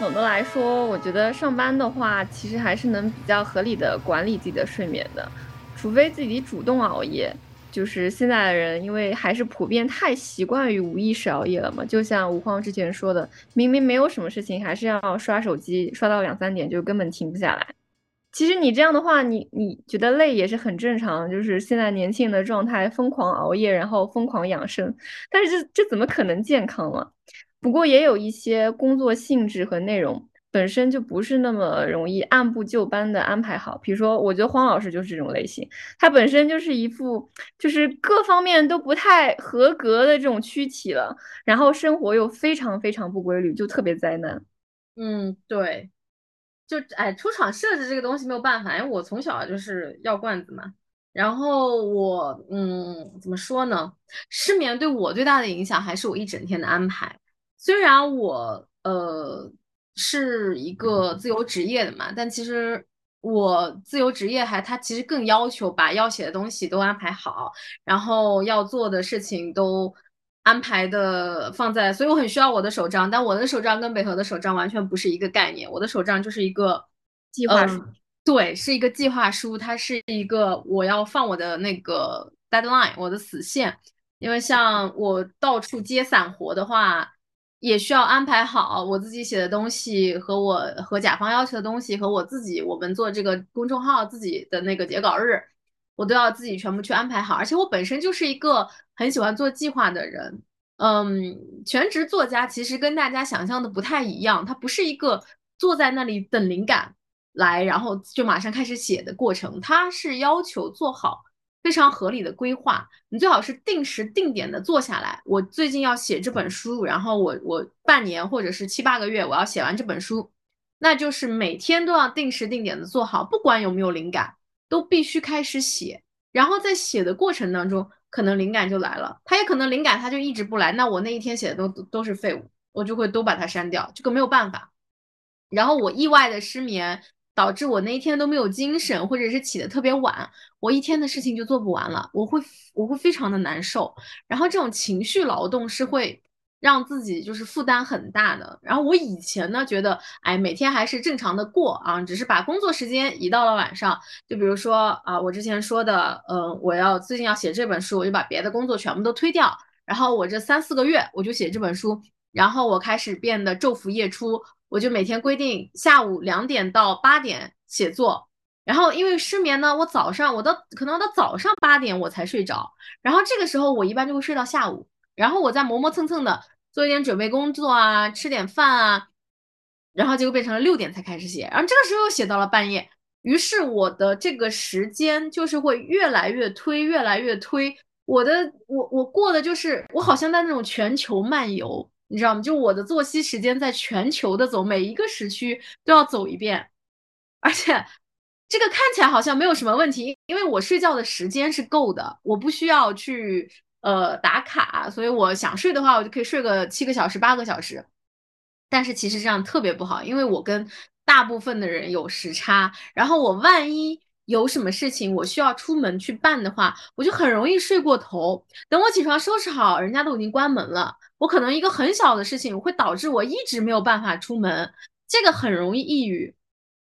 总的来说，我觉得上班的话，其实还是能比较合理的管理自己的睡眠的，除非自己主动熬夜。就是现在的人，因为还是普遍太习惯于无意识熬夜了嘛。就像吴荒之前说的，明明没有什么事情，还是要刷手机，刷到两三点就根本停不下来。其实你这样的话，你你觉得累也是很正常。就是现在年轻人的状态，疯狂熬夜，然后疯狂养生，但是这这怎么可能健康嘛？不过也有一些工作性质和内容本身就不是那么容易按部就班的安排好。比如说，我觉得黄老师就是这种类型，他本身就是一副就是各方面都不太合格的这种躯体了，然后生活又非常非常不规律，就特别灾难。嗯，对，就哎，出厂设置这个东西没有办法，因为我从小就是药罐子嘛。然后我嗯，怎么说呢？失眠对我最大的影响还是我一整天的安排。虽然我呃是一个自由职业的嘛，但其实我自由职业还他其实更要求把要写的东西都安排好，然后要做的事情都安排的放在，所以我很需要我的手账，但我的手账跟北河的手账完全不是一个概念，我的手账就是一个计划书，对，是一个计划书，它是一个我要放我的那个 deadline，我的死线，因为像我到处接散活的话。也需要安排好我自己写的东西和我和甲方要求的东西和我自己我们做这个公众号自己的那个截稿日，我都要自己全部去安排好。而且我本身就是一个很喜欢做计划的人，嗯，全职作家其实跟大家想象的不太一样，他不是一个坐在那里等灵感来，然后就马上开始写的过程，他是要求做好。非常合理的规划，你最好是定时定点的做下来。我最近要写这本书，然后我我半年或者是七八个月我要写完这本书，那就是每天都要定时定点的做好，不管有没有灵感，都必须开始写。然后在写的过程当中，可能灵感就来了，它也可能灵感它就一直不来，那我那一天写的都都是废物，我就会都把它删掉，这个没有办法。然后我意外的失眠。导致我那一天都没有精神，或者是起的特别晚，我一天的事情就做不完了，我会我会非常的难受。然后这种情绪劳动是会让自己就是负担很大的。然后我以前呢觉得，哎，每天还是正常的过啊，只是把工作时间移到了晚上。就比如说啊，我之前说的，嗯，我要最近要写这本书，我就把别的工作全部都推掉，然后我这三四个月我就写这本书，然后我开始变得昼伏夜出。我就每天规定下午两点到八点写作，然后因为失眠呢，我早上我到可能到早上八点我才睡着，然后这个时候我一般就会睡到下午，然后我再磨磨蹭蹭的做一点准备工作啊，吃点饭啊，然后结果变成了六点才开始写，然后这个时候又写到了半夜，于是我的这个时间就是会越来越推，越来越推，我的我我过的就是我好像在那种全球漫游。你知道吗？就我的作息时间在全球的走，每一个时区都要走一遍，而且这个看起来好像没有什么问题，因为我睡觉的时间是够的，我不需要去呃打卡，所以我想睡的话，我就可以睡个七个小时、八个小时。但是其实这样特别不好，因为我跟大部分的人有时差，然后我万一有什么事情我需要出门去办的话，我就很容易睡过头。等我起床收拾好，人家都已经关门了。我可能一个很小的事情会导致我一直没有办法出门，这个很容易抑郁。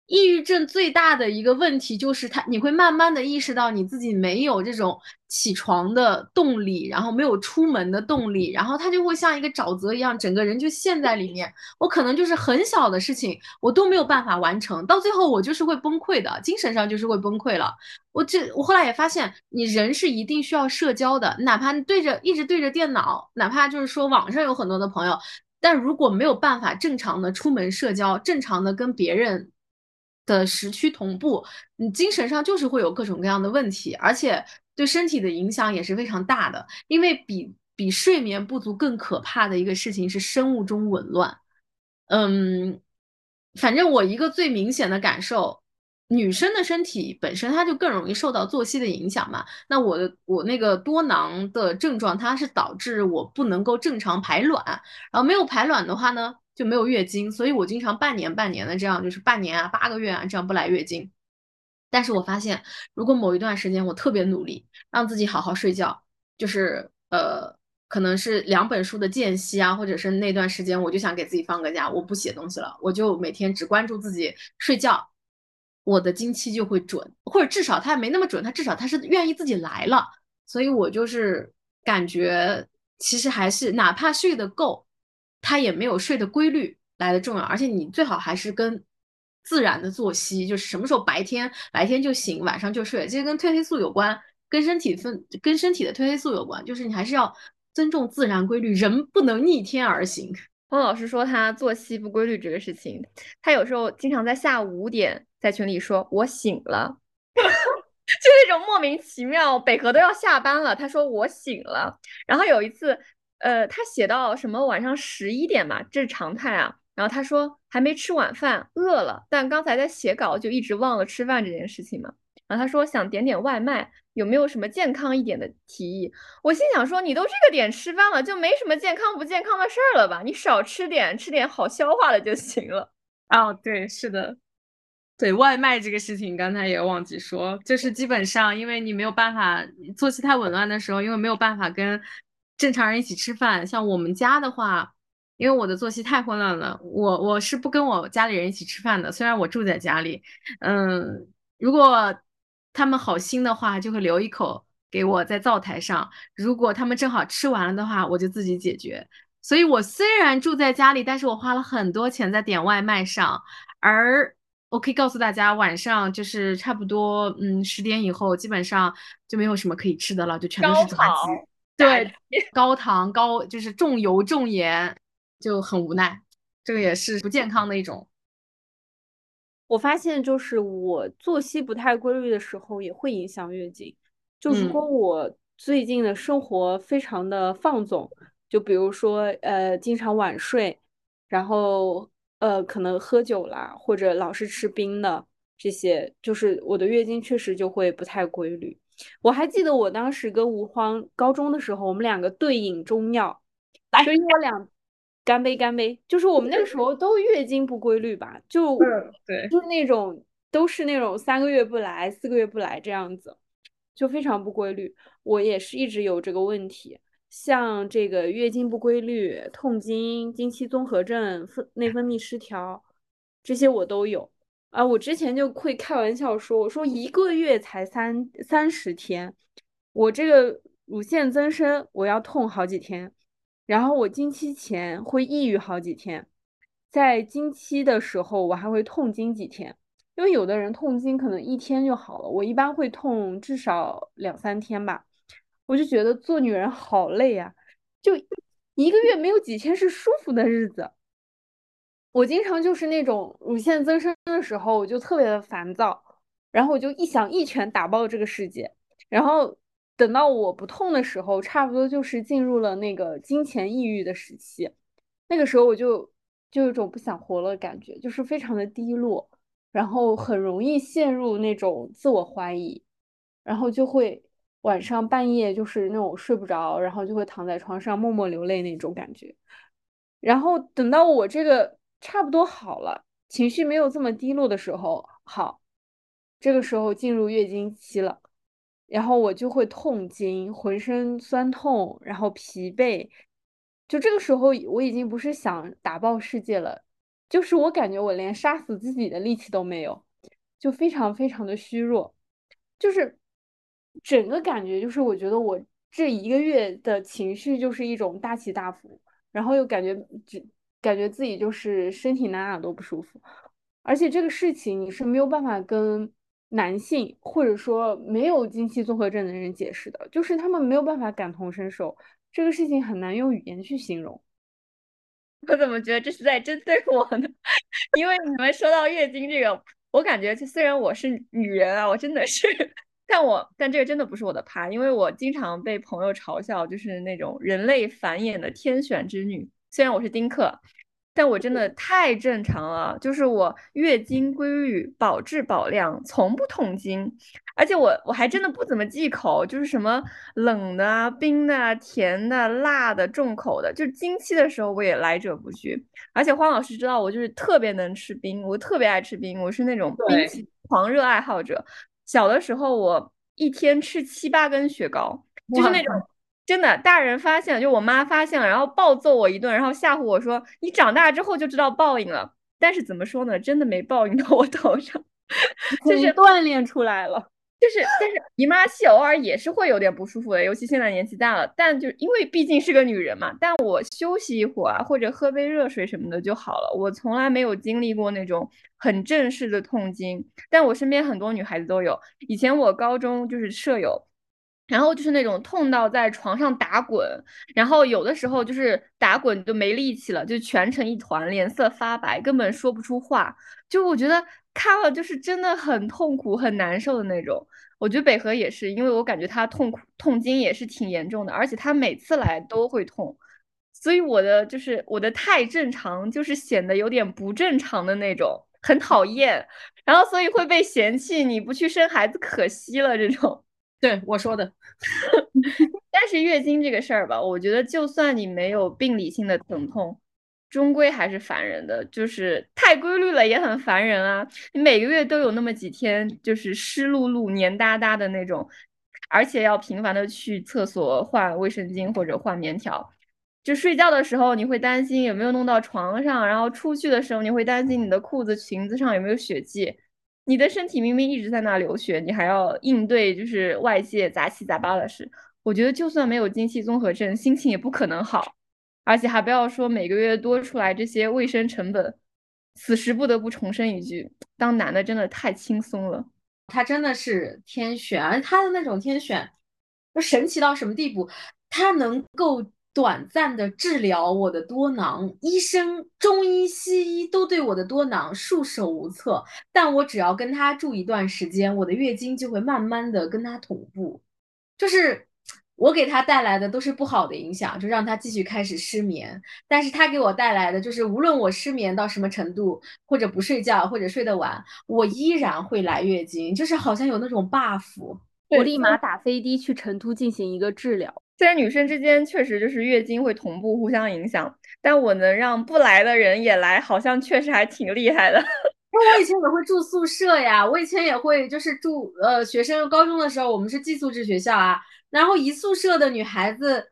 抑郁症最大的一个问题就是它，你会慢慢的意识到你自己没有这种起床的动力，然后没有出门的动力，然后它就会像一个沼泽一样，整个人就陷在里面。我可能就是很小的事情，我都没有办法完成，到最后我就是会崩溃的，精神上就是会崩溃了。我这我后来也发现，你人是一定需要社交的，哪怕对着一直对着电脑，哪怕就是说网上有很多的朋友，但如果没有办法正常的出门社交，正常的跟别人。的时区同步，你精神上就是会有各种各样的问题，而且对身体的影响也是非常大的。因为比比睡眠不足更可怕的一个事情是生物钟紊乱。嗯，反正我一个最明显的感受，女生的身体本身它就更容易受到作息的影响嘛。那我的我那个多囊的症状，它是导致我不能够正常排卵，然后没有排卵的话呢？就没有月经，所以我经常半年半年的这样，就是半年啊八个月啊这样不来月经。但是我发现，如果某一段时间我特别努力，让自己好好睡觉，就是呃可能是两本书的间隙啊，或者是那段时间，我就想给自己放个假，我不写东西了，我就每天只关注自己睡觉，我的经期就会准，或者至少它没那么准，它至少它是愿意自己来了，所以我就是感觉其实还是哪怕睡得够，它也没有睡的规律来的重要，而且你最好还是跟。自然的作息就是什么时候白天白天就醒，晚上就睡，这些跟褪黑素有关，跟身体分跟身体的褪黑素有关，就是你还是要尊重自然规律，人不能逆天而行。汪老师说他作息不规律这个事情，他有时候经常在下午五点在群里说“我醒了”，就那种莫名其妙，北河都要下班了，他说“我醒了”，然后有一次，呃，他写到什么晚上十一点嘛，这是常态啊。然后他说还没吃晚饭，饿了，但刚才在写稿，就一直忘了吃饭这件事情嘛。然后他说想点点外卖，有没有什么健康一点的提议？我心想说你都这个点吃饭了，就没什么健康不健康的事儿了吧？你少吃点，吃点好消化的就行了。哦，对，是的，对外卖这个事情，刚才也忘记说，就是基本上因为你没有办法作息太紊乱的时候，因为没有办法跟正常人一起吃饭，像我们家的话。因为我的作息太混乱了，我我是不跟我家里人一起吃饭的。虽然我住在家里，嗯，如果他们好心的话，就会留一口给我在灶台上。如果他们正好吃完了的话，我就自己解决。所以我虽然住在家里，但是我花了很多钱在点外卖上。而我可以告诉大家，晚上就是差不多，嗯，十点以后基本上就没有什么可以吃的了，就全都是炸鸡。对，高糖高就是重油重盐。就很无奈，这个也是不健康的一种。我发现，就是我作息不太规律的时候，也会影响月经。就如果我最近的生活非常的放纵，就比如说呃，经常晚睡，然后呃，可能喝酒啦，或者老是吃冰的这些，就是我的月经确实就会不太规律。我还记得我当时跟吴荒高中的时候，我们两个对饮中药，所以我俩。干杯，干杯！就是我们那个时候都月经不规律吧？就对，就是那种都是那种三个月不来，四个月不来这样子，就非常不规律。我也是一直有这个问题，像这个月经不规律、痛经、经期综合症、分内分泌失调，这些我都有啊。我之前就会开玩笑说，我说一个月才三三十天，我这个乳腺增生，我要痛好几天。然后我经期前会抑郁好几天，在经期的时候我还会痛经几天，因为有的人痛经可能一天就好了，我一般会痛至少两三天吧。我就觉得做女人好累啊，就一个月没有几天是舒服的日子。我经常就是那种乳腺增生的时候，我就特别的烦躁，然后我就一想一拳打爆这个世界，然后。等到我不痛的时候，差不多就是进入了那个金钱抑郁的时期。那个时候我就就有种不想活了感觉，就是非常的低落，然后很容易陷入那种自我怀疑，然后就会晚上半夜就是那种睡不着，然后就会躺在床上默默流泪那种感觉。然后等到我这个差不多好了，情绪没有这么低落的时候，好，这个时候进入月经期了。然后我就会痛经，浑身酸痛，然后疲惫，就这个时候我已经不是想打爆世界了，就是我感觉我连杀死自己的力气都没有，就非常非常的虚弱，就是整个感觉就是我觉得我这一个月的情绪就是一种大起大伏，然后又感觉只感觉自己就是身体哪哪都不舒服，而且这个事情你是没有办法跟。男性或者说没有经期综合症的人解释的，就是他们没有办法感同身受，这个事情很难用语言去形容。我怎么觉得这是在针对我呢？因为你们说到月经这个，我感觉虽然我是女人啊，我真的是，但我但这个真的不是我的趴，因为我经常被朋友嘲笑，就是那种人类繁衍的天选之女。虽然我是丁克。但我真的太正常了，就是我月经规律，保质保量，从不痛经，而且我我还真的不怎么忌口，就是什么冷的、冰的、甜的、辣的、重口的，就是经期的时候我也来者不拒。而且花老师知道我就是特别能吃冰，我特别爱吃冰，我是那种冰淇淋狂热爱好者。小的时候我一天吃七八根雪糕，就是那种。真的，大人发现了，就我妈发现了，然后暴揍我一顿，然后吓唬我说：“你长大之后就知道报应了。”但是怎么说呢？真的没报应到我头上，就是锻炼出来了。就是，但是姨妈期偶尔也是会有点不舒服的，尤其现在年纪大了。但就因为毕竟是个女人嘛，但我休息一会儿啊，或者喝杯热水什么的就好了。我从来没有经历过那种很正式的痛经，但我身边很多女孩子都有。以前我高中就是舍友，然后就是那种痛到在床上打滚，然后有的时候就是打滚就没力气了，就蜷成一团，脸色发白，根本说不出话。就我觉得。看了就是真的很痛苦、很难受的那种。我觉得北河也是，因为我感觉他痛苦、痛经也是挺严重的，而且他每次来都会痛，所以我的就是我的太正常，就是显得有点不正常的那种，很讨厌。然后所以会被嫌弃，你不去生孩子可惜了这种。对我说的。但是月经这个事儿吧，我觉得就算你没有病理性的疼痛。终归还是烦人的，就是太规律了也很烦人啊！你每个月都有那么几天，就是湿漉漉、黏哒哒的那种，而且要频繁的去厕所换卫生巾或者换棉条。就睡觉的时候，你会担心有没有弄到床上，然后出去的时候，你会担心你的裤子、裙子上有没有血迹。你的身体明明一直在那流血，你还要应对就是外界杂七杂八的事。我觉得就算没有经期综合症，心情也不可能好。而且还不要说每个月多出来这些卫生成本，此时不得不重申一句：当男的真的太轻松了。他真的是天选，而他的那种天选，就神奇到什么地步？他能够短暂的治疗我的多囊，医生、中医、西医都对我的多囊束手无策，但我只要跟他住一段时间，我的月经就会慢慢的跟他同步，就是。我给他带来的都是不好的影响，就让他继续开始失眠。但是他给我带来的就是，无论我失眠到什么程度，或者不睡觉，或者睡得晚，我依然会来月经，就是好像有那种 buff。我立马打飞的去成都进行一个治疗。虽然女生之间确实就是月经会同步互相影响，但我能让不来的人也来，好像确实还挺厉害的。因为我以前也会住宿舍呀，我以前也会就是住呃学生高中的时候，我们是寄宿制学校啊。然后一宿舍的女孩子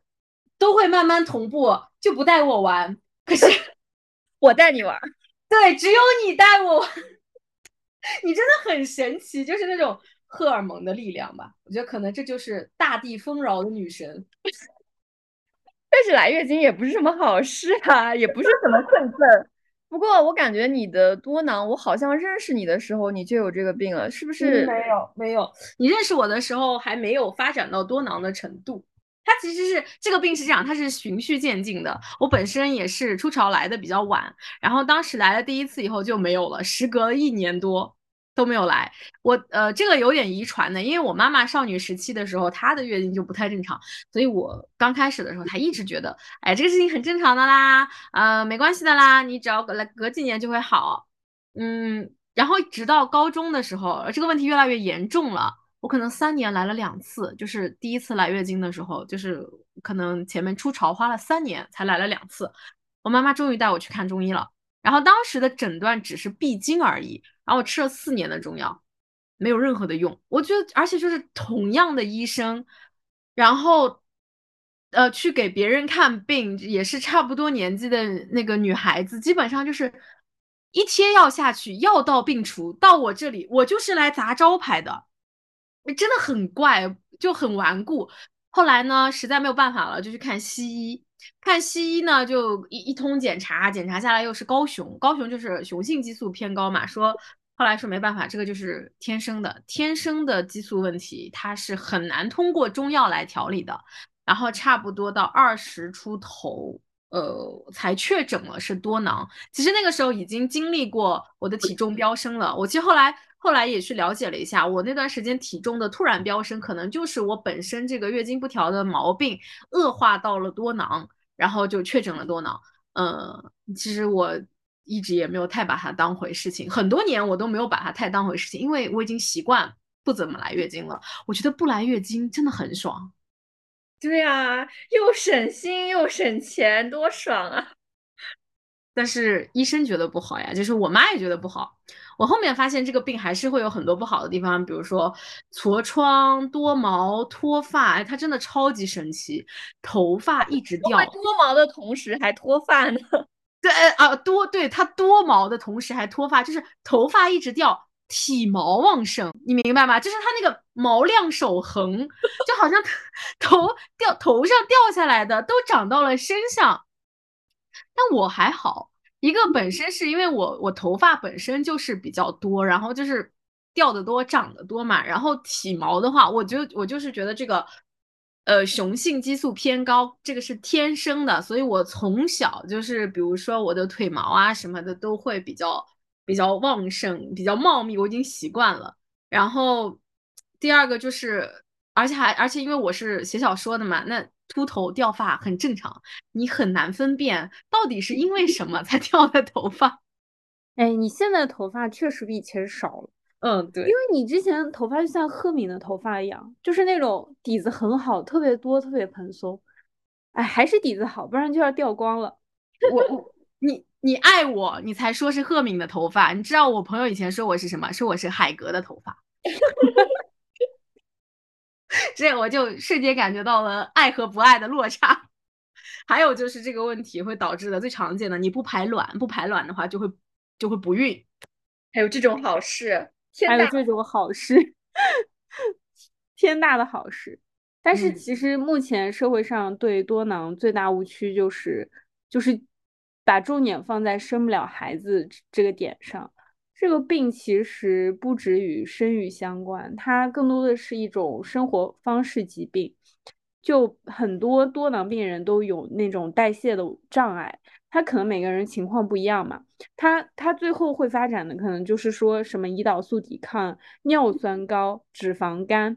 都会慢慢同步，就不带我玩。可是 我带你玩，对，只有你带我玩。你真的很神奇，就是那种荷尔蒙的力量吧？我觉得可能这就是大地丰饶的女神。但是来月经也不是什么好事啊，也不是什么顺份。不过我感觉你的多囊，我好像认识你的时候你就有这个病了，是不是？没有，没有。你认识我的时候还没有发展到多囊的程度。它其实是这个病是这样，它是循序渐进的。我本身也是初潮来的比较晚，然后当时来了第一次以后就没有了，时隔了一年多。都没有来，我呃这个有点遗传的，因为我妈妈少女时期的时候，她的月经就不太正常，所以我刚开始的时候，她一直觉得，哎，这个事情很正常的啦，呃，没关系的啦，你只要隔来隔几年就会好，嗯，然后直到高中的时候，这个问题越来越严重了，我可能三年来了两次，就是第一次来月经的时候，就是可能前面出潮花了三年才来了两次，我妈妈终于带我去看中医了，然后当时的诊断只是闭经而已。然后我吃了四年的中药，没有任何的用。我觉得，而且就是同样的医生，然后，呃，去给别人看病，也是差不多年纪的那个女孩子，基本上就是一贴药下去，药到病除。到我这里，我就是来砸招牌的，真的很怪，就很顽固。后来呢，实在没有办法了，就去看西医。看西医呢，就一一通检查，检查下来又是高雄，高雄就是雄性激素偏高嘛，说。后来说没办法，这个就是天生的，天生的激素问题，它是很难通过中药来调理的。然后差不多到二十出头，呃，才确诊了是多囊。其实那个时候已经经历过我的体重飙升了。我其实后来后来也去了解了一下，我那段时间体重的突然飙升，可能就是我本身这个月经不调的毛病恶化到了多囊，然后就确诊了多囊。呃，其实我。一直也没有太把它当回事情，很多年我都没有把它太当回事情，因为我已经习惯不怎么来月经了。我觉得不来月经真的很爽。对啊，又省心又省钱，多爽啊！但是医生觉得不好呀，就是我妈也觉得不好。我后面发现这个病还是会有很多不好的地方，比如说痤疮、多毛、脱发，哎，它真的超级神奇，头发一直掉，多毛的同时还脱发呢。对啊，多对它多毛的同时还脱发，就是头发一直掉，体毛旺盛，你明白吗？就是它那个毛量守恒，就好像 头掉头上掉下来的都长到了身上。但我还好，一个本身是因为我我头发本身就是比较多，然后就是掉的多长得多嘛，然后体毛的话，我就我就是觉得这个呃雄性激素偏高，这个是天生的，所以我从小就是比如说我的腿毛啊什么的都会比较比较旺盛，比较茂密，我已经习惯了。然后第二个就是，而且还而且因为我是写小说的嘛，那。秃头掉发很正常，你很难分辨到底是因为什么才 掉的头发。哎，你现在头发确实比以前少了。嗯，对，因为你之前头发就像赫敏的头发一样，就是那种底子很好，特别多，特别蓬松。哎，还是底子好，不然就要掉光了。我我你你爱我，你才说是赫敏的头发。你知道我朋友以前说我是什么？说我是海格的头发。这我就瞬间感觉到了爱和不爱的落差。还有就是这个问题会导致的最常见的，你不排卵，不排卵的话就会就会不孕。还有这种好事，还有这种好事，天大的好事。但是其实目前社会上对多囊最大误区就是就是把重点放在生不了孩子这个点上。这个病其实不止与生育相关，它更多的是一种生活方式疾病。就很多多囊病人都有那种代谢的障碍，他可能每个人情况不一样嘛，他他最后会发展的可能就是说什么胰岛素抵抗、尿酸高、脂肪肝、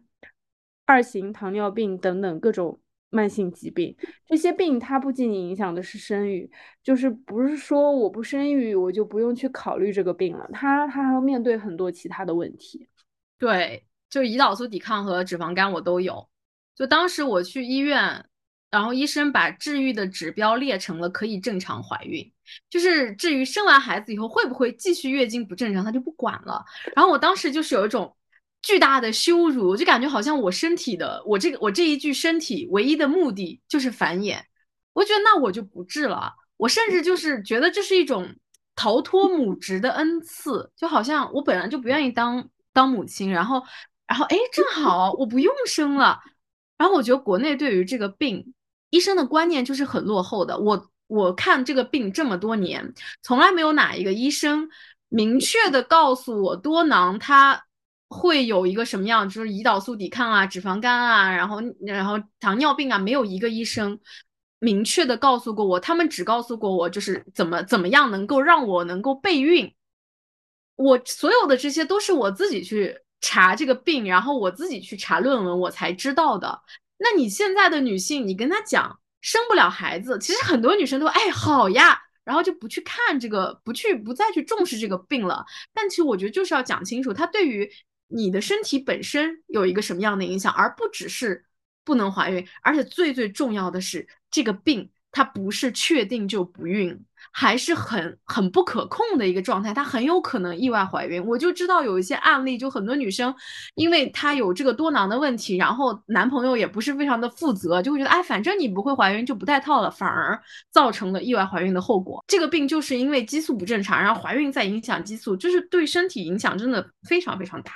二型糖尿病等等各种。慢性疾病，这些病它不仅仅影响的是生育，就是不是说我不生育我就不用去考虑这个病了，它它还要面对很多其他的问题。对，就胰岛素抵抗和脂肪肝我都有。就当时我去医院，然后医生把治愈的指标列成了可以正常怀孕，就是至于生完孩子以后会不会继续月经不正常，他就不管了。然后我当时就是有一种。巨大的羞辱，我就感觉好像我身体的我这个我这一具身体唯一的目的就是繁衍，我觉得那我就不治了，我甚至就是觉得这是一种逃脱母职的恩赐，就好像我本来就不愿意当当母亲，然后然后哎正好我不用生了，然后我觉得国内对于这个病医生的观念就是很落后的，我我看这个病这么多年，从来没有哪一个医生明确的告诉我多囊它。会有一个什么样，就是胰岛素抵抗啊、脂肪肝啊，然后然后糖尿病啊，没有一个医生明确的告诉过我，他们只告诉过我就是怎么怎么样能够让我能够备孕。我所有的这些都是我自己去查这个病，然后我自己去查论文，我才知道的。那你现在的女性，你跟她讲生不了孩子，其实很多女生都哎好呀，然后就不去看这个，不去不再去重视这个病了。但其实我觉得就是要讲清楚，它对于。你的身体本身有一个什么样的影响，而不只是不能怀孕，而且最最重要的是，这个病它不是确定就不孕，还是很很不可控的一个状态，它很有可能意外怀孕。我就知道有一些案例，就很多女生，因为她有这个多囊的问题，然后男朋友也不是非常的负责，就会觉得哎，反正你不会怀孕就不带套了，反而造成了意外怀孕的后果。这个病就是因为激素不正常，然后怀孕再影响激素，就是对身体影响真的非常非常大。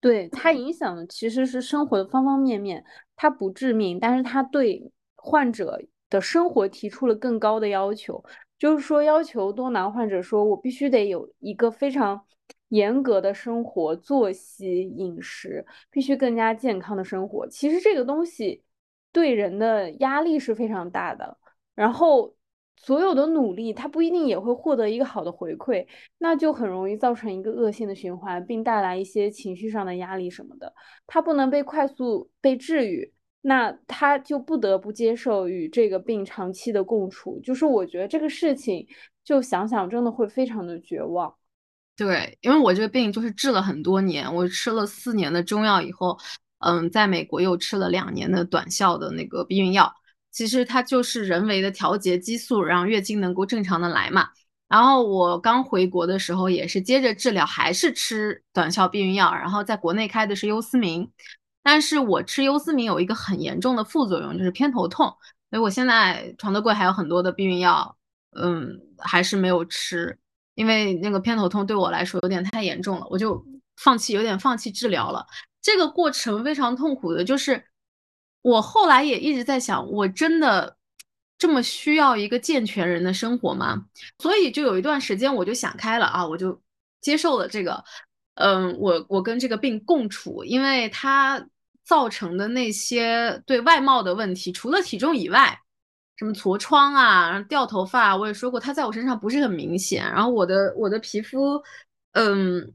对它影响的其实是生活的方方面面，它不致命，但是它对患者的生活提出了更高的要求，就是说要求多囊患者说，我必须得有一个非常严格的生活作息、饮食，必须更加健康的生活。其实这个东西对人的压力是非常大的，然后。所有的努力，他不一定也会获得一个好的回馈，那就很容易造成一个恶性的循环，并带来一些情绪上的压力什么的。他不能被快速被治愈，那他就不得不接受与这个病长期的共处。就是我觉得这个事情，就想想真的会非常的绝望。对，因为我这个病就是治了很多年，我吃了四年的中药以后，嗯，在美国又吃了两年的短效的那个避孕药。其实它就是人为的调节激素，让月经能够正常的来嘛。然后我刚回国的时候也是接着治疗，还是吃短效避孕药，然后在国内开的是优思明，但是我吃优思明有一个很严重的副作用，就是偏头痛，所以我现在床头柜还有很多的避孕药，嗯，还是没有吃，因为那个偏头痛对我来说有点太严重了，我就放弃，有点放弃治疗了。这个过程非常痛苦的，就是我后来也一直在想，我真的这么需要一个健全人的生活吗？所以就有一段时间我就想开了啊，我就接受了这个，嗯，我我跟这个病共处，因为它造成的那些对外貌的问题，除了体重以外，什么痤疮啊、掉头发啊，我也说过，它在我身上不是很明显，然后我的我的皮肤，嗯，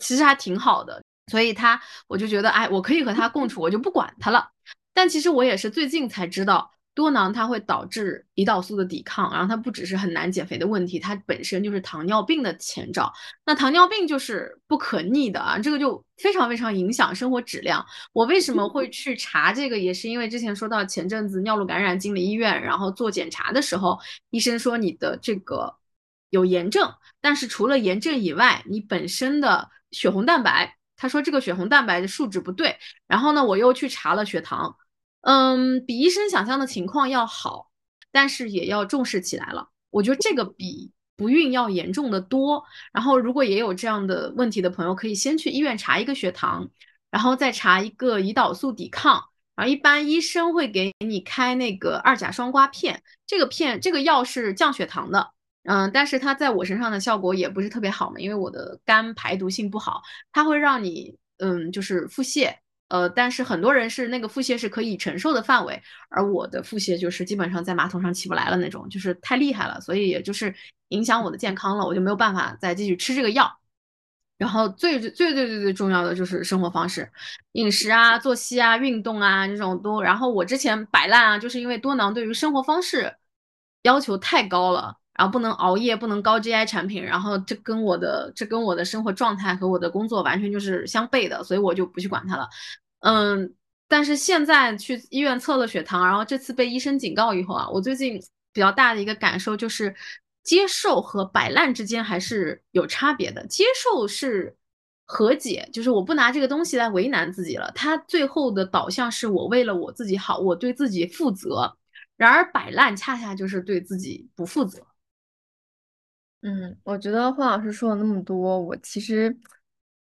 其实还挺好的。所以他，我就觉得，哎，我可以和他共处，我就不管他了。但其实我也是最近才知道，多囊它会导致胰岛素的抵抗，然后它不只是很难减肥的问题，它本身就是糖尿病的前兆。那糖尿病就是不可逆的啊，这个就非常非常影响生活质量。我为什么会去查这个，也是因为之前说到前阵子尿路感染进了医院，然后做检查的时候，医生说你的这个有炎症，但是除了炎症以外，你本身的血红蛋白。他说这个血红蛋白的数值不对，然后呢，我又去查了血糖，嗯，比医生想象的情况要好，但是也要重视起来了。我觉得这个比不孕要严重的多。然后如果也有这样的问题的朋友，可以先去医院查一个血糖，然后再查一个胰岛素抵抗，然后一般医生会给你开那个二甲双胍片，这个片这个药是降血糖的。嗯，但是它在我身上的效果也不是特别好嘛，因为我的肝排毒性不好，它会让你嗯就是腹泻，呃，但是很多人是那个腹泻是可以承受的范围，而我的腹泻就是基本上在马桶上起不来了那种，就是太厉害了，所以也就是影响我的健康了，我就没有办法再继续吃这个药。然后最最最最最重要的就是生活方式、饮食啊、作息啊、运动啊这种都，然后我之前摆烂啊，就是因为多囊对于生活方式要求太高了。然后不能熬夜，不能高 GI 产品，然后这跟我的这跟我的生活状态和我的工作完全就是相悖的，所以我就不去管它了。嗯，但是现在去医院测了血糖，然后这次被医生警告以后啊，我最近比较大的一个感受就是，接受和摆烂之间还是有差别的。接受是和解，就是我不拿这个东西来为难自己了，它最后的导向是我为了我自己好，我对自己负责。然而摆烂恰恰就是对自己不负责。嗯，我觉得霍老师说了那么多，我其实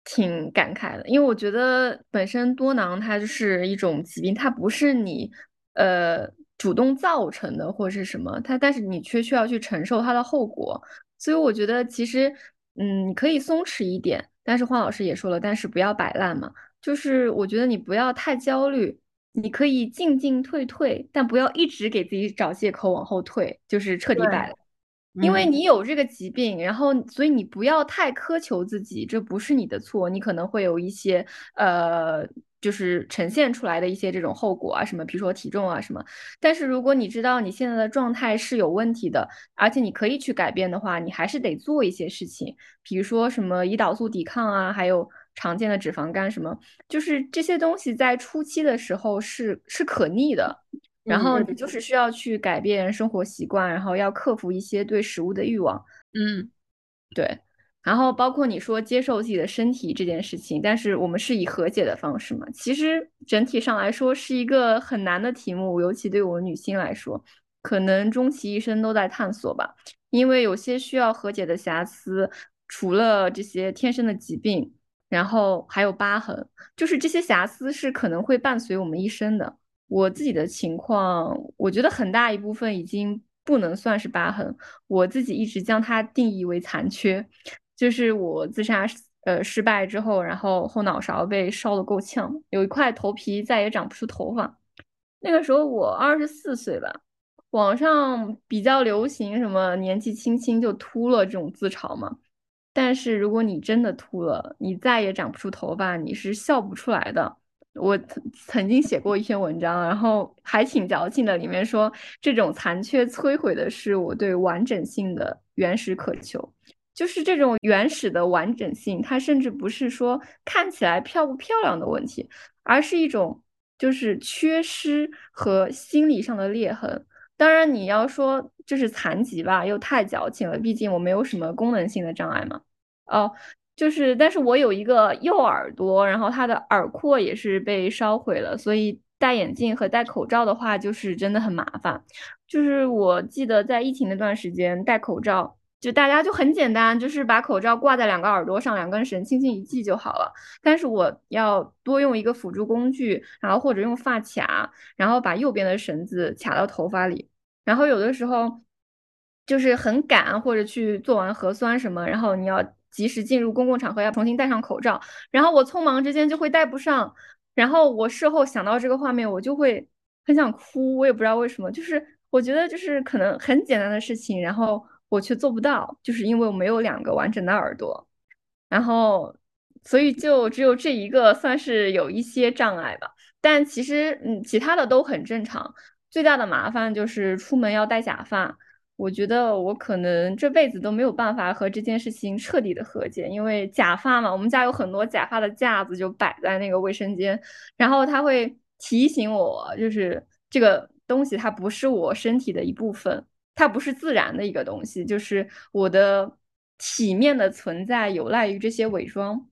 挺感慨的，因为我觉得本身多囊它就是一种疾病，它不是你呃主动造成的或者是什么，它但是你却需要去承受它的后果，所以我觉得其实嗯你可以松弛一点，但是霍老师也说了，但是不要摆烂嘛，就是我觉得你不要太焦虑，你可以进进退退，但不要一直给自己找借口往后退，就是彻底摆。因为你有这个疾病，然后所以你不要太苛求自己，这不是你的错，你可能会有一些呃，就是呈现出来的一些这种后果啊，什么比如说体重啊什么。但是如果你知道你现在的状态是有问题的，而且你可以去改变的话，你还是得做一些事情，比如说什么胰岛素抵抗啊，还有常见的脂肪肝什么，就是这些东西在初期的时候是是可逆的。然后你就是需要去改变生活习惯，然后要克服一些对食物的欲望。嗯，对。然后包括你说接受自己的身体这件事情，但是我们是以和解的方式嘛？其实整体上来说是一个很难的题目，尤其对我们女性来说，可能终其一生都在探索吧。因为有些需要和解的瑕疵，除了这些天生的疾病，然后还有疤痕，就是这些瑕疵是可能会伴随我们一生的。我自己的情况，我觉得很大一部分已经不能算是疤痕，我自己一直将它定义为残缺。就是我自杀呃失败之后，然后后脑勺被烧得够呛，有一块头皮再也长不出头发。那个时候我二十四岁吧，网上比较流行什么年纪轻轻就秃了这种自嘲嘛。但是如果你真的秃了，你再也长不出头发，你是笑不出来的。我曾经写过一篇文章，然后还挺矫情的，里面说这种残缺摧毁的是我对完整性的原始渴求，就是这种原始的完整性，它甚至不是说看起来漂不漂亮的问题，而是一种就是缺失和心理上的裂痕。当然你要说就是残疾吧，又太矫情了，毕竟我没有什么功能性的障碍嘛。哦，就是但是我有一个右耳朵，然后它的耳廓也是被烧毁了，所以戴眼镜和戴口罩的话就是真的很麻烦。就是我记得在疫情那段时间戴口罩。就大家就很简单，就是把口罩挂在两个耳朵上，两根绳轻轻一系就好了。但是我要多用一个辅助工具，然后或者用发卡，然后把右边的绳子卡到头发里。然后有的时候就是很赶，或者去做完核酸什么，然后你要及时进入公共场合，要重新戴上口罩。然后我匆忙之间就会戴不上，然后我事后想到这个画面，我就会很想哭。我也不知道为什么，就是我觉得就是可能很简单的事情，然后。我却做不到，就是因为我没有两个完整的耳朵，然后，所以就只有这一个算是有一些障碍吧。但其实，嗯，其他的都很正常。最大的麻烦就是出门要戴假发。我觉得我可能这辈子都没有办法和这件事情彻底的和解，因为假发嘛，我们家有很多假发的架子就摆在那个卫生间，然后它会提醒我，就是这个东西它不是我身体的一部分。它不是自然的一个东西，就是我的体面的存在有赖于这些伪装。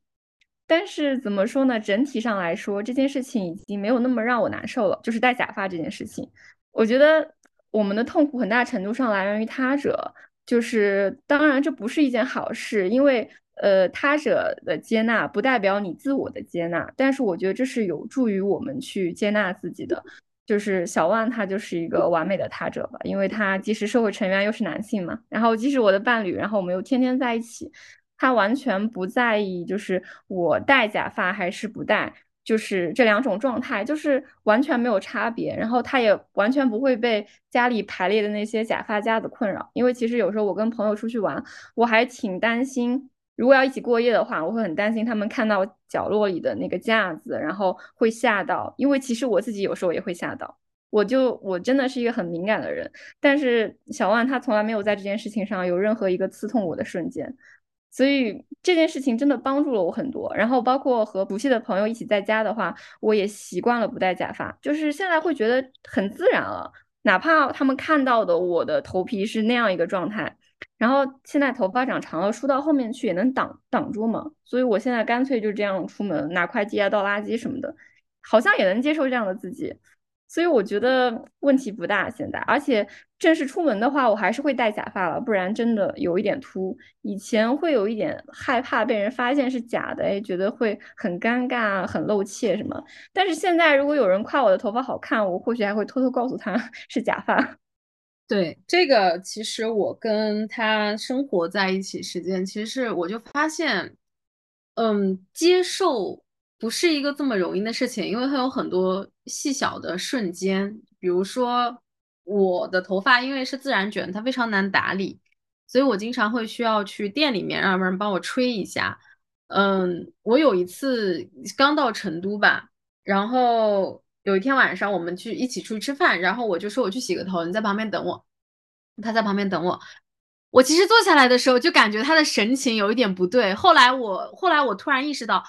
但是怎么说呢？整体上来说，这件事情已经没有那么让我难受了。就是戴假发这件事情，我觉得我们的痛苦很大程度上来源于他者。就是当然这不是一件好事，因为呃他者的接纳不代表你自我的接纳。但是我觉得这是有助于我们去接纳自己的。就是小万，他就是一个完美的他者吧，因为他既是社会成员又是男性嘛，然后即使我的伴侣，然后我们又天天在一起，他完全不在意，就是我戴假发还是不戴，就是这两种状态，就是完全没有差别。然后他也完全不会被家里排列的那些假发架子困扰，因为其实有时候我跟朋友出去玩，我还挺担心。如果要一起过夜的话，我会很担心他们看到角落里的那个架子，然后会吓到。因为其实我自己有时候也会吓到，我就我真的是一个很敏感的人。但是小万他从来没有在这件事情上有任何一个刺痛我的瞬间，所以这件事情真的帮助了我很多。然后包括和熟悉的朋友一起在家的话，我也习惯了不戴假发，就是现在会觉得很自然了，哪怕他们看到的我的头皮是那样一个状态。然后现在头发长长了，梳到后面去也能挡挡住嘛，所以我现在干脆就这样出门，拿快递啊、倒垃圾什么的，好像也能接受这样的自己，所以我觉得问题不大现在。而且正式出门的话，我还是会戴假发了，不然真的有一点秃。以前会有一点害怕被人发现是假的，哎，觉得会很尴尬、很露怯什么。但是现在如果有人夸我的头发好看，我或许还会偷偷告诉他 是假发。对这个，其实我跟他生活在一起时间，其实是我就发现，嗯，接受不是一个这么容易的事情，因为它有很多细小的瞬间。比如说，我的头发因为是自然卷，它非常难打理，所以我经常会需要去店里面让人帮我吹一下。嗯，我有一次刚到成都吧，然后。有一天晚上，我们去一起出去吃饭，然后我就说我去洗个头，你在旁边等我。他在旁边等我。我其实坐下来的时候就感觉他的神情有一点不对。后来我后来我突然意识到，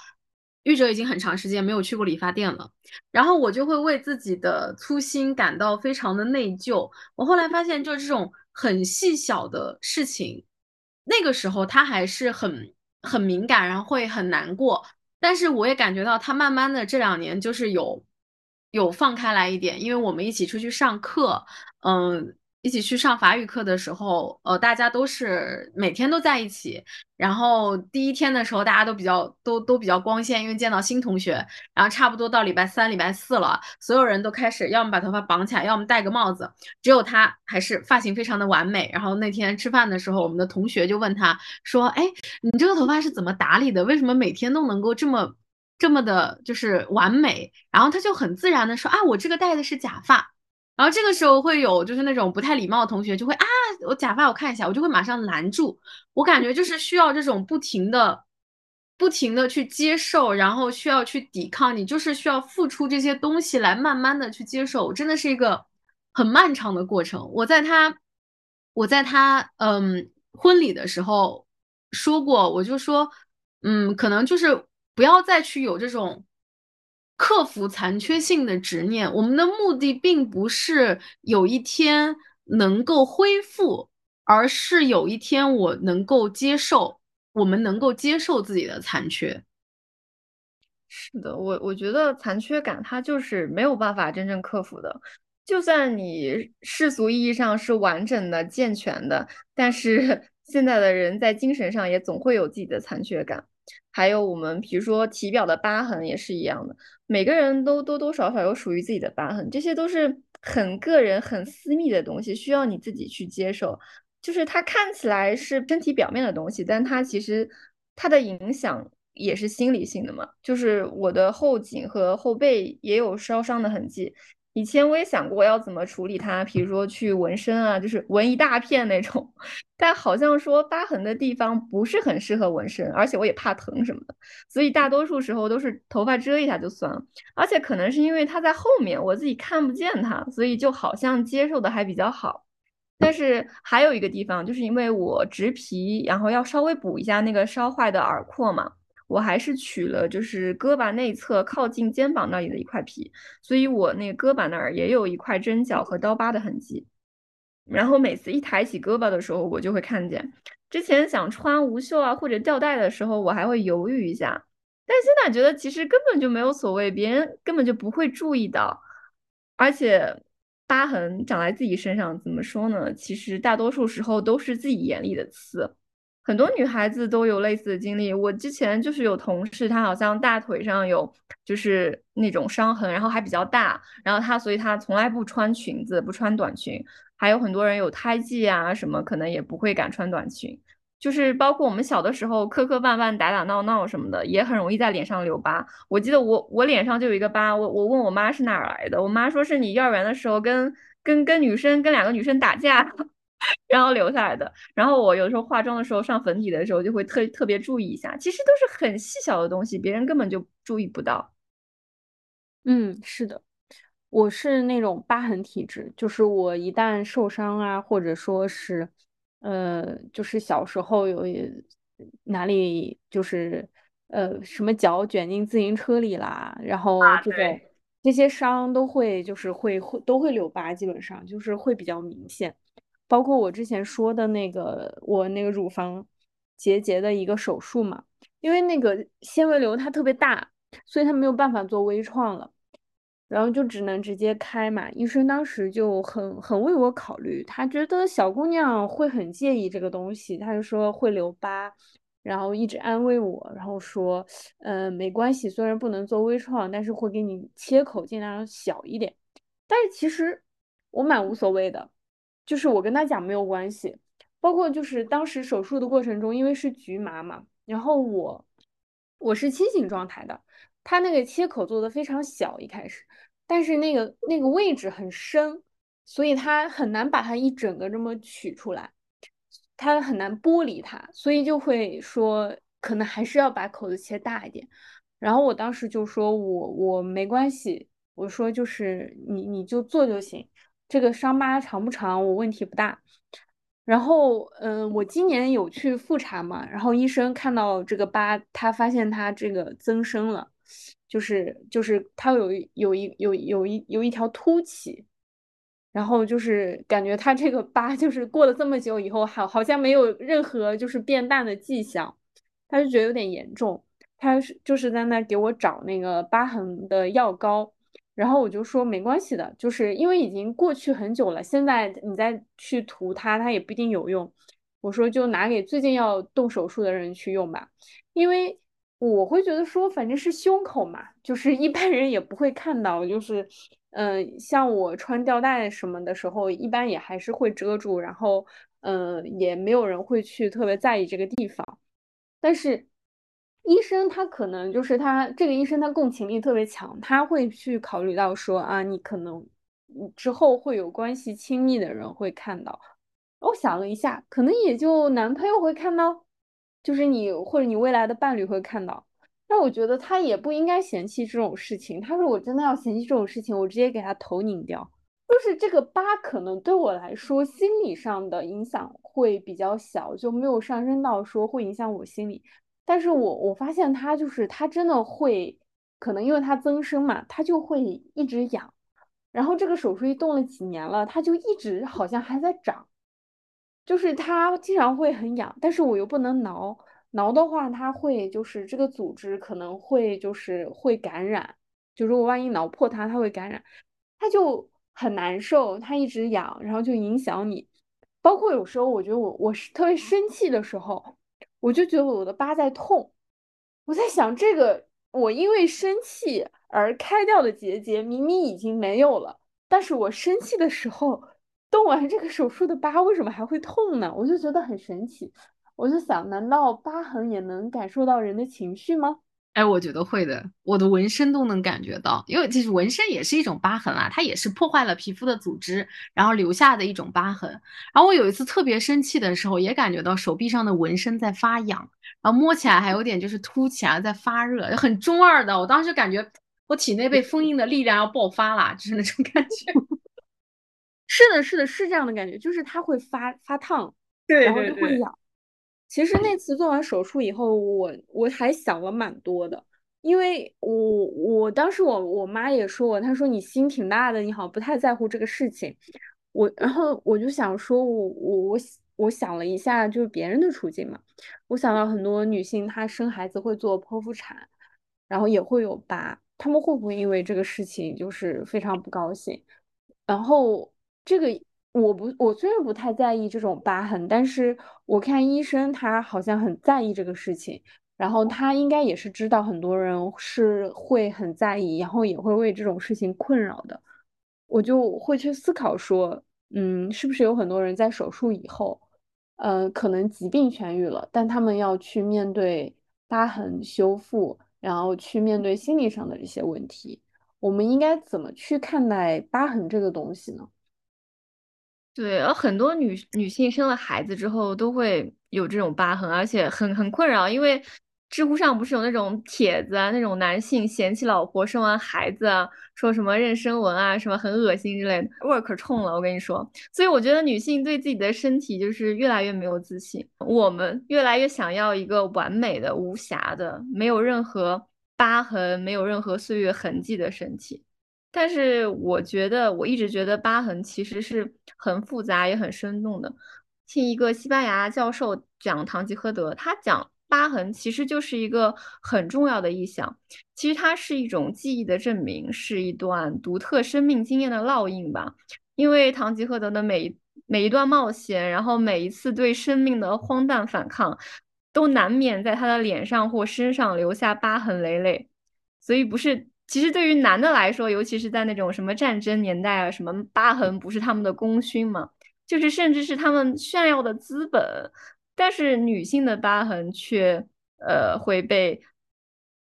玉哲已经很长时间没有去过理发店了。然后我就会为自己的粗心感到非常的内疚。我后来发现，就是这种很细小的事情，那个时候他还是很很敏感，然后会很难过。但是我也感觉到他慢慢的这两年就是有。有放开来一点，因为我们一起出去上课，嗯，一起去上法语课的时候，呃，大家都是每天都在一起。然后第一天的时候，大家都比较都都比较光鲜，因为见到新同学。然后差不多到礼拜三、礼拜四了，所有人都开始要么把头发绑起来，要么戴个帽子，只有他还是发型非常的完美。然后那天吃饭的时候，我们的同学就问他说：“哎，你这个头发是怎么打理的？为什么每天都能够这么？”这么的就是完美，然后他就很自然的说啊，我这个戴的是假发，然后这个时候会有就是那种不太礼貌的同学就会啊，我假发我看一下，我就会马上拦住。我感觉就是需要这种不停的、不停的去接受，然后需要去抵抗，你就是需要付出这些东西来慢慢的去接受，真的是一个很漫长的过程。我在他，我在他嗯婚礼的时候说过，我就说嗯，可能就是。不要再去有这种克服残缺性的执念。我们的目的并不是有一天能够恢复，而是有一天我能够接受，我们能够接受自己的残缺。是的，我我觉得残缺感它就是没有办法真正克服的。就算你世俗意义上是完整的、健全的，但是 现在的人在精神上也总会有自己的残缺感。还有我们比如说体表的疤痕也是一样的，每个人都多多少少有属于自己的疤痕，这些都是很个人、很私密的东西，需要你自己去接受。就是它看起来是身体表面的东西，但它其实它的影响。也是心理性的嘛，就是我的后颈和后背也有烧伤的痕迹。以前我也想过要怎么处理它，比如说去纹身啊，就是纹一大片那种。但好像说疤痕的地方不是很适合纹身，而且我也怕疼什么的，所以大多数时候都是头发遮一下就算了。而且可能是因为它在后面，我自己看不见它，所以就好像接受的还比较好。但是还有一个地方，就是因为我植皮，然后要稍微补一下那个烧坏的耳廓嘛。我还是取了，就是胳膊内侧靠近肩膀那里的一块皮，所以我那个胳膊那儿也有一块针脚和刀疤的痕迹。然后每次一抬起胳膊的时候，我就会看见。之前想穿无袖啊或者吊带的时候，我还会犹豫一下，但现在觉得其实根本就没有所谓，别人根本就不会注意到。而且疤痕长在自己身上，怎么说呢？其实大多数时候都是自己眼里的刺。很多女孩子都有类似的经历。我之前就是有同事，她好像大腿上有就是那种伤痕，然后还比较大。然后她，所以她从来不穿裙子，不穿短裙。还有很多人有胎记啊什么，可能也不会敢穿短裙。就是包括我们小的时候磕磕绊绊、打打闹闹什么的，也很容易在脸上留疤。我记得我我脸上就有一个疤，我我问我妈是哪儿来的，我妈说是你幼儿园的时候跟跟跟女生跟两个女生打架。然后留下来的，然后我有时候化妆的时候上粉底的时候就会特特别注意一下，其实都是很细小的东西，别人根本就注意不到。嗯，是的，我是那种疤痕体质，就是我一旦受伤啊，或者说是，呃，就是小时候有哪里就是呃什么脚卷进自行车里啦，然后这种这些伤都会就是会会都会留疤，基本上就是会比较明显。包括我之前说的那个，我那个乳房结节的一个手术嘛，因为那个纤维瘤它特别大，所以它没有办法做微创了，然后就只能直接开嘛。医生当时就很很为我考虑，他觉得小姑娘会很介意这个东西，他就说会留疤，然后一直安慰我，然后说，嗯，没关系，虽然不能做微创，但是会给你切口尽量小一点。但是其实我蛮无所谓的。就是我跟他讲没有关系，包括就是当时手术的过程中，因为是局麻嘛，然后我我是清醒状态的，他那个切口做的非常小一开始，但是那个那个位置很深，所以他很难把它一整个这么取出来，他很难剥离它，所以就会说可能还是要把口子切大一点。然后我当时就说我我没关系，我说就是你你就做就行。这个伤疤长不长，我问题不大。然后，嗯，我今年有去复查嘛，然后医生看到这个疤，他发现他这个增生了，就是就是他有有一有有一有一条凸起，然后就是感觉他这个疤就是过了这么久以后，好好像没有任何就是变淡的迹象，他就觉得有点严重，他是就是在那给我找那个疤痕的药膏。然后我就说没关系的，就是因为已经过去很久了，现在你再去涂它，它也不一定有用。我说就拿给最近要动手术的人去用吧，因为我会觉得说反正是胸口嘛，就是一般人也不会看到，就是嗯，像我穿吊带什么的时候，一般也还是会遮住，然后嗯，也没有人会去特别在意这个地方，但是。医生他可能就是他这个医生他共情力特别强，他会去考虑到说啊，你可能之后会有关系亲密的人会看到。我想了一下，可能也就男朋友会看到，就是你或者你未来的伴侣会看到。那我觉得他也不应该嫌弃这种事情。他说我真的要嫌弃这种事情，我直接给他头拧掉。就是这个疤可能对我来说心理上的影响会比较小，就没有上升到说会影响我心理。但是我我发现它就是它真的会可能因为它增生嘛，它就会一直痒。然后这个手术一动了几年了，它就一直好像还在长，就是它经常会很痒，但是我又不能挠，挠的话它会就是这个组织可能会就是会感染，就如果万一挠破它，它会感染，它就很难受，它一直痒，然后就影响你。包括有时候我觉得我我是特别生气的时候，我就觉得我的疤在痛，我在想这个我因为生气。而开掉的结节明明已经没有了，但是我生气的时候动完这个手术的疤为什么还会痛呢？我就觉得很神奇，我就想，难道疤痕也能感受到人的情绪吗？哎，我觉得会的，我的纹身都能感觉到，因为其实纹身也是一种疤痕啊，它也是破坏了皮肤的组织，然后留下的一种疤痕。然后我有一次特别生气的时候，也感觉到手臂上的纹身在发痒，然后摸起来还有点就是凸起来在发热，很中二的。我当时感觉。我体内被封印的力量要爆发了，就是那种感觉。是的，是的，是这样的感觉，就是它会发发烫，对，然后就会痒。其实那次做完手术以后，我我还想了蛮多的，因为我我当时我我妈也说我，她说你心挺大的，你好像不太在乎这个事情。我然后我就想说，我我我我想了一下，就是别人的处境嘛，我想到很多女性她生孩子会做剖腹产，然后也会有疤。他们会不会因为这个事情就是非常不高兴？然后这个我不，我虽然不太在意这种疤痕，但是我看医生他好像很在意这个事情，然后他应该也是知道很多人是会很在意，然后也会为这种事情困扰的。我就会去思考说，嗯，是不是有很多人在手术以后，呃，可能疾病痊愈了，但他们要去面对疤痕修复。然后去面对心理上的这些问题，我们应该怎么去看待疤痕这个东西呢？对，而很多女女性生了孩子之后都会有这种疤痕，而且很很困扰，因为。知乎上不是有那种帖子啊，那种男性嫌弃老婆生完孩子啊，说什么妊娠纹啊，什么很恶心之类的，味儿可冲了。我跟你说，所以我觉得女性对自己的身体就是越来越没有自信，我们越来越想要一个完美的、无瑕的、没有任何疤痕、没有任何岁月痕迹的身体。但是我觉得，我一直觉得疤痕其实是很复杂也很生动的。听一个西班牙教授讲堂吉诃德，他讲。疤痕其实就是一个很重要的意象，其实它是一种记忆的证明，是一段独特生命经验的烙印吧。因为堂吉诃德的每每一段冒险，然后每一次对生命的荒诞反抗，都难免在他的脸上或身上留下疤痕累累。所以不是，其实对于男的来说，尤其是在那种什么战争年代啊，什么疤痕不是他们的功勋嘛，就是甚至是他们炫耀的资本。但是女性的疤痕却，呃，会被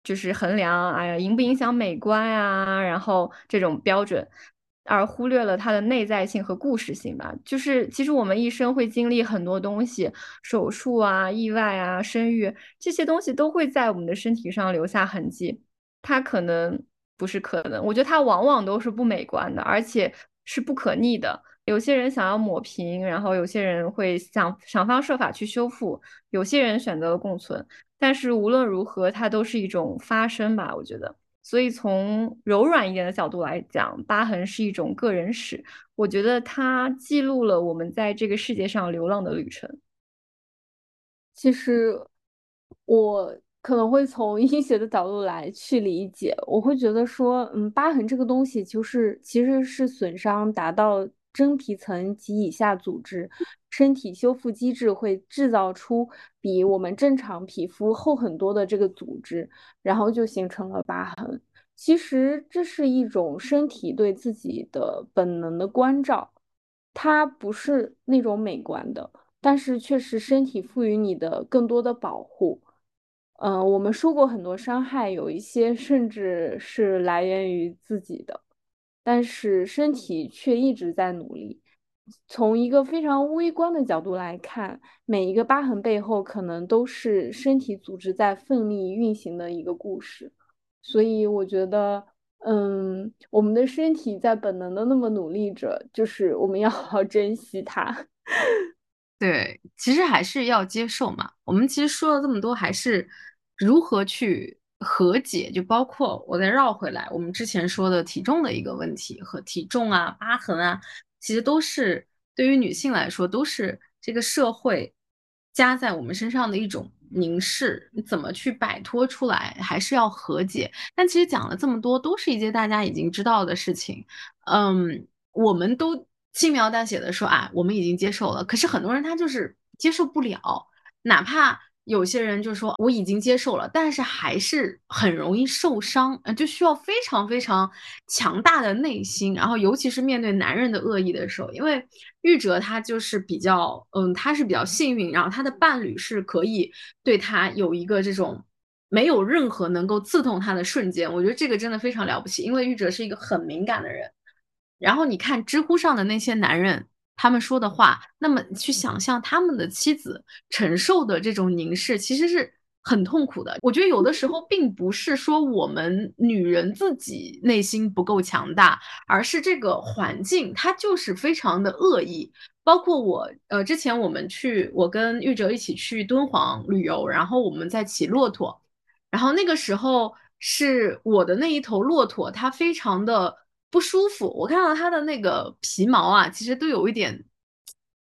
就是衡量，哎呀，影不影响美观呀？然后这种标准，而忽略了它的内在性和故事性吧。就是其实我们一生会经历很多东西，手术啊、意外啊、生育这些东西都会在我们的身体上留下痕迹。它可能不是可能，我觉得它往往都是不美观的，而且是不可逆的。有些人想要抹平，然后有些人会想想方设法去修复，有些人选择了共存。但是无论如何，它都是一种发生吧，我觉得。所以从柔软一点的角度来讲，疤痕是一种个人史，我觉得它记录了我们在这个世界上流浪的旅程。其实我可能会从医学的角度来去理解，我会觉得说，嗯，疤痕这个东西就是其实是损伤达到。真皮层及以下组织，身体修复机制会制造出比我们正常皮肤厚很多的这个组织，然后就形成了疤痕。其实这是一种身体对自己的本能的关照，它不是那种美观的，但是却是身体赋予你的更多的保护。嗯，我们受过很多伤害，有一些甚至是来源于自己的。但是身体却一直在努力。从一个非常微观的角度来看，每一个疤痕背后可能都是身体组织在奋力运行的一个故事。所以我觉得，嗯，我们的身体在本能的那么努力着，就是我们要 好好珍惜它。对，其实还是要接受嘛。我们其实说了这么多，还是如何去和解，就包括我再绕回来，我们之前说的体重的一个问题和体重啊、疤痕啊，其实都是对于女性来说，都是这个社会加在我们身上的一种凝视。你怎么去摆脱出来，还是要和解？但其实讲了这么多，都是一些大家已经知道的事情。嗯，我们都轻描淡写的说啊，我们已经接受了。可是很多人他就是接受不了，哪怕。有些人就说我已经接受了，但是还是很容易受伤，呃，就需要非常非常强大的内心，然后尤其是面对男人的恶意的时候，因为玉哲他就是比较，嗯，他是比较幸运，然后他的伴侣是可以对他有一个这种没有任何能够刺痛他的瞬间，我觉得这个真的非常了不起，因为玉哲是一个很敏感的人，然后你看知乎上的那些男人。他们说的话，那么去想象他们的妻子承受的这种凝视，其实是很痛苦的。我觉得有的时候并不是说我们女人自己内心不够强大，而是这个环境它就是非常的恶意。包括我，呃，之前我们去，我跟玉哲一起去敦煌旅游，然后我们在骑骆驼，然后那个时候是我的那一头骆驼，它非常的。不舒服，我看到它的那个皮毛啊，其实都有一点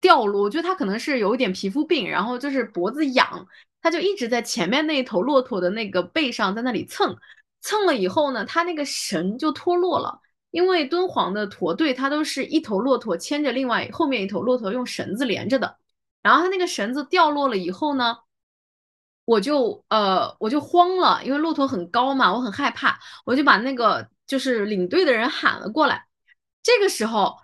掉落，我觉得它可能是有一点皮肤病，然后就是脖子痒，它就一直在前面那一头骆驼的那个背上在那里蹭，蹭了以后呢，它那个绳就脱落了，因为敦煌的驼队它都是一头骆驼牵着另外后面一头骆驼用绳子连着的，然后它那个绳子掉落了以后呢，我就呃我就慌了，因为骆驼很高嘛，我很害怕，我就把那个。就是领队的人喊了过来，这个时候，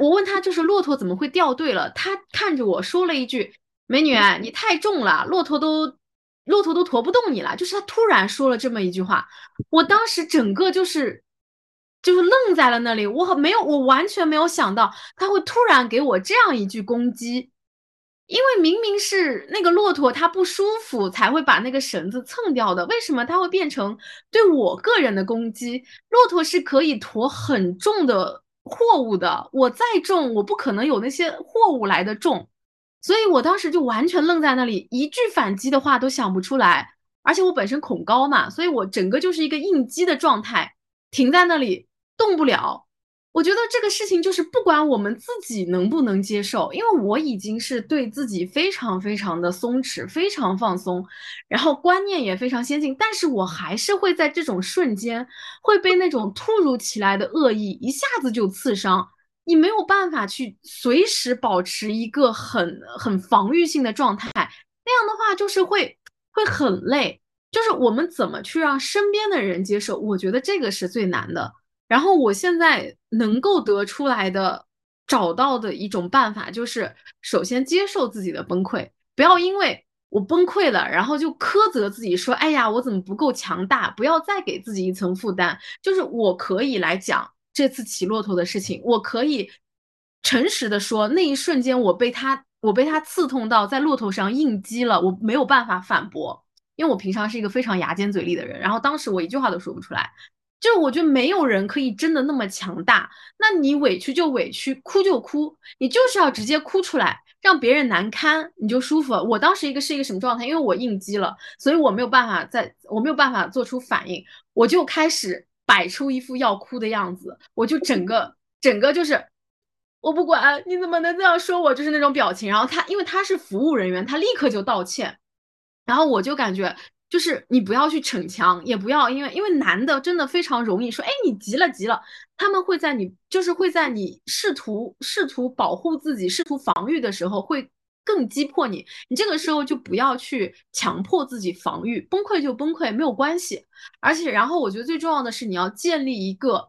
我问他就是骆驼怎么会掉队了？他看着我说了一句：“美女，你太重了，骆驼都骆驼都驮不动你了。”就是他突然说了这么一句话，我当时整个就是就是愣在了那里，我没有，我完全没有想到他会突然给我这样一句攻击。因为明明是那个骆驼，它不舒服才会把那个绳子蹭掉的，为什么它会变成对我个人的攻击？骆驼是可以驮很重的货物的，我再重，我不可能有那些货物来的重，所以我当时就完全愣在那里，一句反击的话都想不出来，而且我本身恐高嘛，所以我整个就是一个应激的状态，停在那里动不了。我觉得这个事情就是不管我们自己能不能接受，因为我已经是对自己非常非常的松弛，非常放松，然后观念也非常先进，但是我还是会在这种瞬间会被那种突如其来的恶意一下子就刺伤，你没有办法去随时保持一个很很防御性的状态，那样的话就是会会很累，就是我们怎么去让身边的人接受，我觉得这个是最难的。然后我现在能够得出来的、找到的一种办法，就是首先接受自己的崩溃，不要因为我崩溃了，然后就苛责自己说：“哎呀，我怎么不够强大？”不要再给自己一层负担。就是我可以来讲这次骑骆驼的事情，我可以诚实的说，那一瞬间我被他，我被他刺痛到在骆驼上应激了，我没有办法反驳，因为我平常是一个非常牙尖嘴利的人，然后当时我一句话都说不出来。就我觉得没有人可以真的那么强大，那你委屈就委屈，哭就哭，你就是要直接哭出来，让别人难堪，你就舒服。我当时一个是一个什么状态？因为我应激了，所以我没有办法在，我没有办法做出反应，我就开始摆出一副要哭的样子，我就整个整个就是，我不管你怎么能这样说我，就是那种表情。然后他因为他是服务人员，他立刻就道歉，然后我就感觉。就是你不要去逞强，也不要因为因为男的真的非常容易说，哎，你急了急了，他们会在你就是会在你试图试图保护自己、试图防御的时候，会更击破你。你这个时候就不要去强迫自己防御，崩溃就崩溃，没有关系。而且，然后我觉得最重要的是，你要建立一个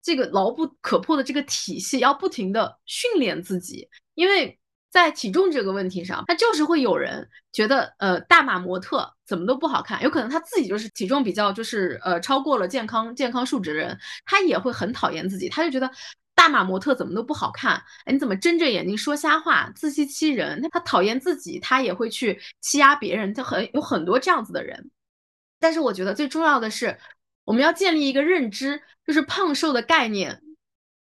这个牢不可破的这个体系，要不停的训练自己，因为。在体重这个问题上，他就是会有人觉得，呃，大码模特怎么都不好看，有可能他自己就是体重比较就是呃超过了健康健康数值的人，他也会很讨厌自己，他就觉得大码模特怎么都不好看，哎，你怎么睁着眼睛说瞎话，自欺欺人？那他讨厌自己，他也会去欺压别人，他很有很多这样子的人。但是我觉得最重要的是，我们要建立一个认知，就是胖瘦的概念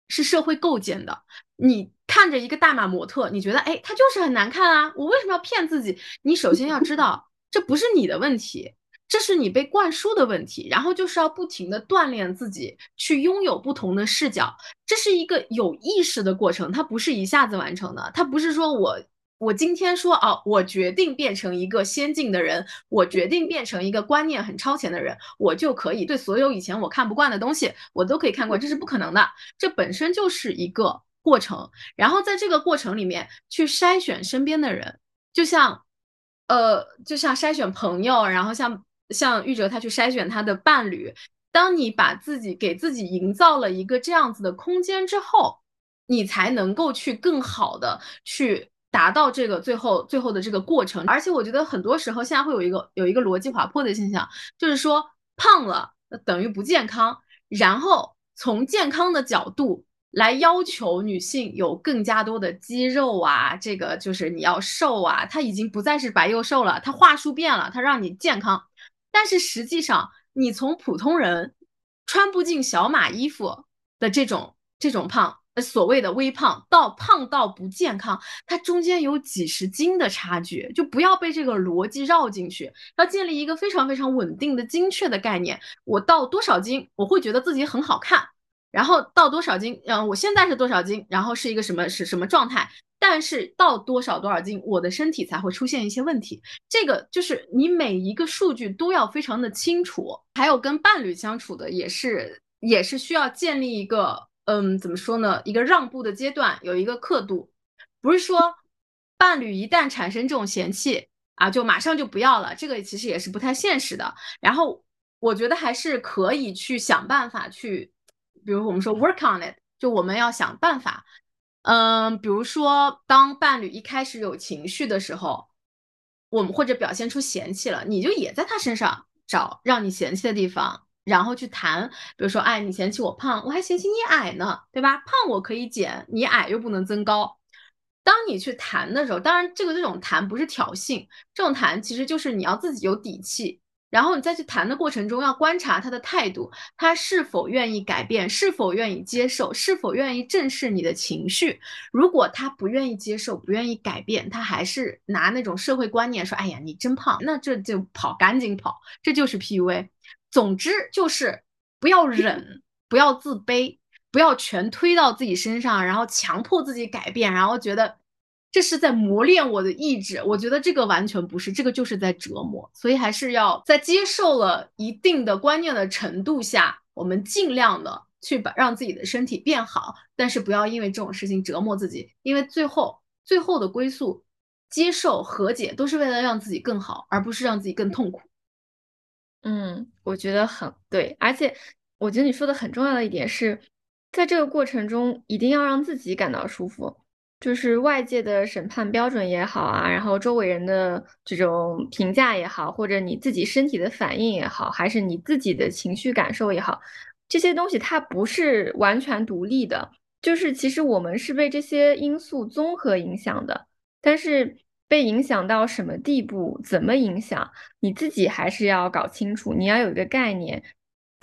是社会构建的，你。看着一个大码模特，你觉得哎，他就是很难看啊！我为什么要骗自己？你首先要知道，这不是你的问题，这是你被灌输的问题，然后就是要不停的锻炼自己，去拥有不同的视角，这是一个有意识的过程，它不是一下子完成的，它不是说我我今天说哦，我决定变成一个先进的人，我决定变成一个观念很超前的人，我就可以对所有以前我看不惯的东西，我都可以看惯，这是不可能的，这本身就是一个过程，然后在这个过程里面去筛选身边的人，就像呃，就像筛选朋友，然后像。像玉哲他去筛选他的伴侣，当你把自己给自己营造了一个这样子的空间之后，你才能够去更好的去达到这个最后最后的这个过程。而且我觉得很多时候现在会有一个有一个逻辑滑坡的现象，就是说胖了等于不健康，然后从健康的角度。来要求女性有更加多的肌肉啊，这个就是你要瘦啊，它已经不再是白又瘦了，它话术变了，它让你健康。但是实际上，你从普通人穿不进小码衣服的这种这种胖，所谓的微胖，到胖到不健康，它中间有几十斤的差距，就不要被这个逻辑绕进去，要建立一个非常非常稳定的、精确的概念。我到多少斤，我会觉得自己很好看。然后到多少斤？嗯，我现在是多少斤？然后是一个什么是什么状态？但是到多少多少斤，我的身体才会出现一些问题。这个就是你每一个数据都要非常的清楚。还有跟伴侣相处的也是也是需要建立一个嗯，怎么说呢？一个让步的阶段，有一个刻度，不是说伴侣一旦产生这种嫌弃啊，就马上就不要了。这个其实也是不太现实的。然后我觉得还是可以去想办法去。比如我们说 work on it，就我们要想办法，嗯，比如说当伴侣一开始有情绪的时候，我们或者表现出嫌弃了，你就也在他身上找让你嫌弃的地方，然后去谈，比如说，哎，你嫌弃我胖，我还嫌弃你矮呢，对吧？胖我可以减，你矮又不能增高。当你去谈的时候，当然这个这种谈不是挑衅，这种谈其实就是你要自己有底气。然后你再去谈的过程中，要观察他的态度，他是否愿意改变，是否愿意接受，是否愿意正视你的情绪。如果他不愿意接受，不愿意改变，他还是拿那种社会观念说：“哎呀，你真胖。”那这就跑，赶紧跑，这就是 PUA。总之就是不要忍，不要自卑，不要全推到自己身上，然后强迫自己改变，然后觉得。这是在磨练我的意志，我觉得这个完全不是，这个就是在折磨，所以还是要在接受了一定的观念的程度下，我们尽量的去把让自己的身体变好，但是不要因为这种事情折磨自己，因为最后最后的归宿、接受、和解都是为了让自己更好，而不是让自己更痛苦。嗯，我觉得很对，而且我觉得你说的很重要的一点是，在这个过程中一定要让自己感到舒服。就是外界的审判标准也好啊，然后周围人的这种评价也好，或者你自己身体的反应也好，还是你自己的情绪感受也好，这些东西它不是完全独立的。就是其实我们是被这些因素综合影响的，但是被影响到什么地步，怎么影响，你自己还是要搞清楚，你要有一个概念。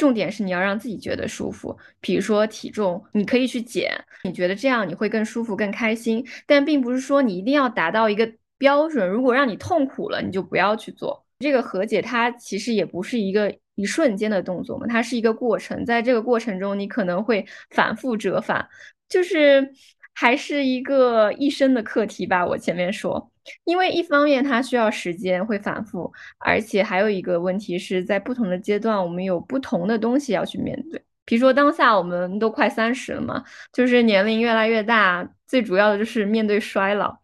重点是你要让自己觉得舒服，比如说体重，你可以去减，你觉得这样你会更舒服、更开心。但并不是说你一定要达到一个标准，如果让你痛苦了，你就不要去做这个和解。它其实也不是一个一瞬间的动作嘛，它是一个过程，在这个过程中你可能会反复折返，就是还是一个一生的课题吧。我前面说。因为一方面它需要时间，会反复，而且还有一个问题是在不同的阶段，我们有不同的东西要去面对。比如说当下我们都快三十了嘛，就是年龄越来越大，最主要的就是面对衰老。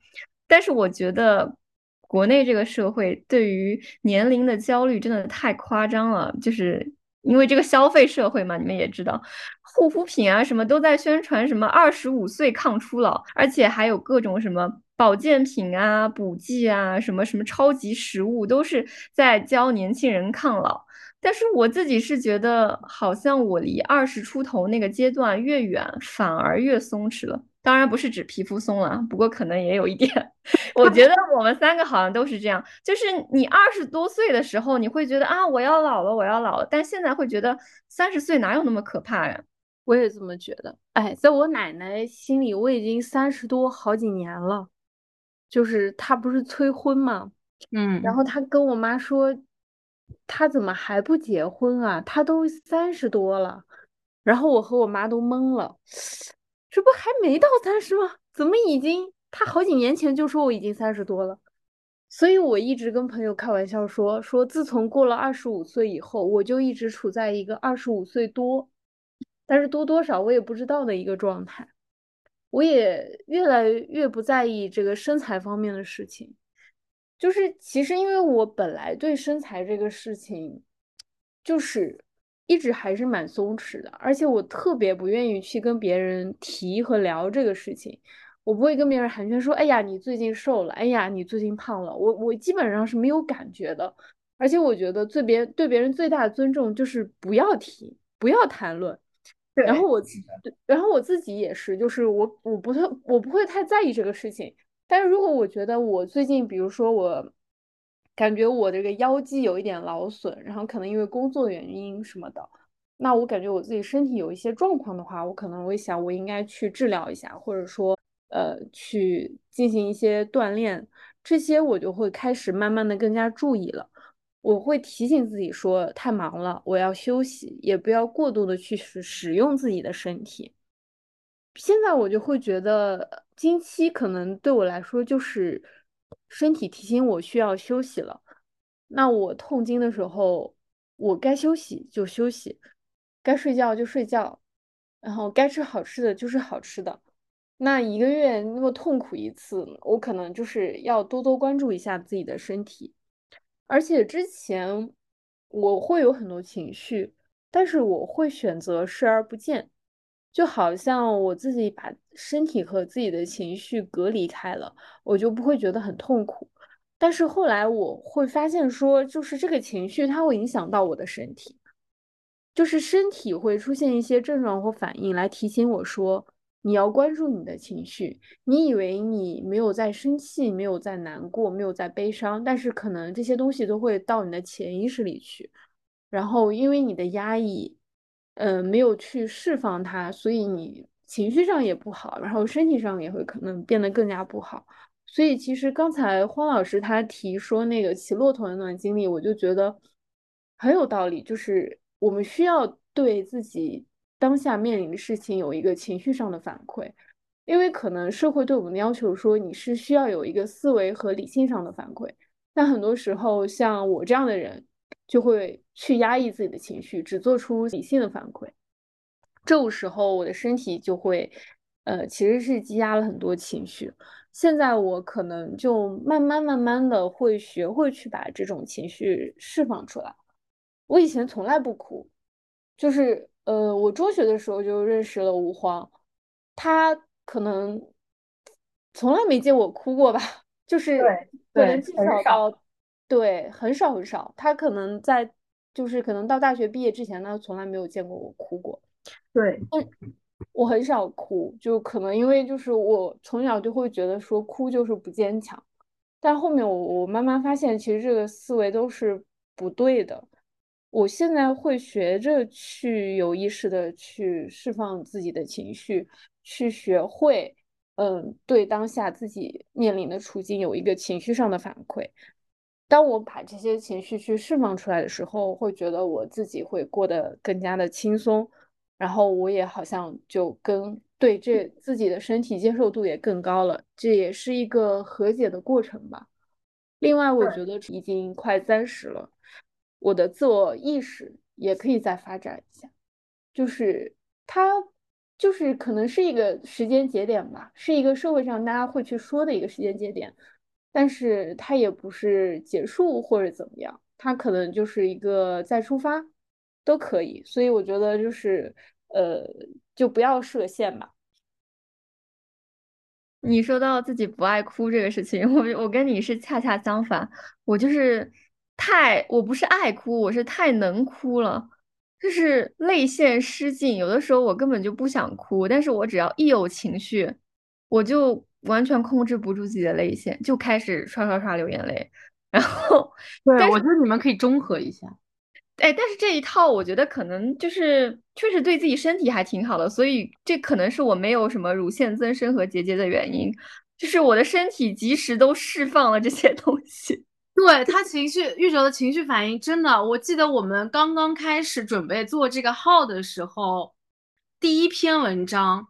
但是我觉得国内这个社会对于年龄的焦虑真的太夸张了，就是因为这个消费社会嘛，你们也知道，护肤品啊什么都在宣传什么二十五岁抗初老，而且还有各种什么。保健品啊，补剂啊，什么什么超级食物，都是在教年轻人抗老。但是我自己是觉得，好像我离二十出头那个阶段越远，反而越松弛了。当然不是指皮肤松了，不过可能也有一点。我觉得我们三个好像都是这样，就是你二十多岁的时候，你会觉得啊，我要老了，我要老了。但现在会觉得三十岁哪有那么可怕呀？我也这么觉得。哎，在我奶奶心里，我已经三十多好几年了。就是她不是催婚嘛，嗯，然后她跟我妈说，她怎么还不结婚啊？她都三十多了。然后我和我妈都懵了，这不还没到三十吗？怎么已经？她好几年前就说我已经三十多了。所以我一直跟朋友开玩笑说，说自从过了二十五岁以后，我就一直处在一个二十五岁多，但是多多少我也不知道的一个状态。我也越来越不在意这个身材方面的事情，就是其实因为我本来对身材这个事情，就是一直还是蛮松弛的，而且我特别不愿意去跟别人提和聊这个事情。我不会跟别人寒暄说，哎呀，你最近瘦了，哎呀，你最近胖了。我我基本上是没有感觉的，而且我觉得对别对别人最大的尊重就是不要提，不要谈论。然后我，然后我自己也是，就是我我不太我不会太在意这个事情。但是如果我觉得我最近，比如说我感觉我这个腰肌有一点劳损，然后可能因为工作原因什么的，那我感觉我自己身体有一些状况的话，我可能会想我应该去治疗一下，或者说。呃，去进行一些锻炼，这些我就会开始慢慢的更加注意了。我会提醒自己说，太忙了，我要休息，也不要过度的去使使用自己的身体。现在我就会觉得，经期可能对我来说就是身体提醒我需要休息了。那我痛经的时候，我该休息就休息，该睡觉就睡觉，然后该吃好吃的就是好吃的。那一个月那么痛苦一次，我可能就是要多多关注一下自己的身体。而且之前我会有很多情绪，但是我会选择视而不见，就好像我自己把身体和自己的情绪隔离开了，我就不会觉得很痛苦。但是后来我会发现说，就是这个情绪它会影响到我的身体，就是身体会出现一些症状或反应来提醒我说。你要关注你的情绪。你以为你没有在生气，没有在难过，没有在悲伤，但是可能这些东西都会到你的潜意识里去。然后因为你的压抑，嗯，没有去释放它，所以你情绪上也不好，然后身体上也会可能变得更加不好。所以其实刚才荒老师他提说那个骑骆驼那段经历，我就觉得很有道理，就是我们需要对自己。当下面临的事情有一个情绪上的反馈，因为可能社会对我们的要求说你是需要有一个思维和理性上的反馈，但很多时候像我这样的人就会去压抑自己的情绪，只做出理性的反馈，这种时候我的身体就会，呃，其实是积压了很多情绪。现在我可能就慢慢慢慢的会学会去把这种情绪释放出来。我以前从来不哭，就是。呃，我中学的时候就认识了吴荒，他可能从来没见我哭过吧，就是可能至少到对很少很少，他可能在就是可能到大学毕业之前呢，从来没有见过我哭过。对，我很少哭，就可能因为就是我从小就会觉得说哭就是不坚强，但后面我我慢慢发现，其实这个思维都是不对的。我现在会学着去有意识的去释放自己的情绪，去学会，嗯，对当下自己面临的处境有一个情绪上的反馈。当我把这些情绪去释放出来的时候，会觉得我自己会过得更加的轻松，然后我也好像就跟对这自己的身体接受度也更高了，这也是一个和解的过程吧。另外，我觉得已经快三十了。我的自我意识也可以再发展一下，就是它就是可能是一个时间节点吧，是一个社会上大家会去说的一个时间节点，但是它也不是结束或者怎么样，它可能就是一个再出发都可以，所以我觉得就是呃，就不要设限吧。你说到自己不爱哭这个事情，我我跟你是恰恰相反，我就是。太，我不是爱哭，我是太能哭了，就是泪腺失禁，有的时候我根本就不想哭，但是我只要一有情绪，我就完全控制不住自己的泪腺，就开始刷刷刷流眼泪。然后，对，我觉得你们可以中和一下。哎，但是这一套我觉得可能就是确实对自己身体还挺好的，所以这可能是我没有什么乳腺增生和结节的原因，就是我的身体及时都释放了这些东西。对他情绪，玉哲的情绪反应真的，我记得我们刚刚开始准备做这个号的时候，第一篇文章。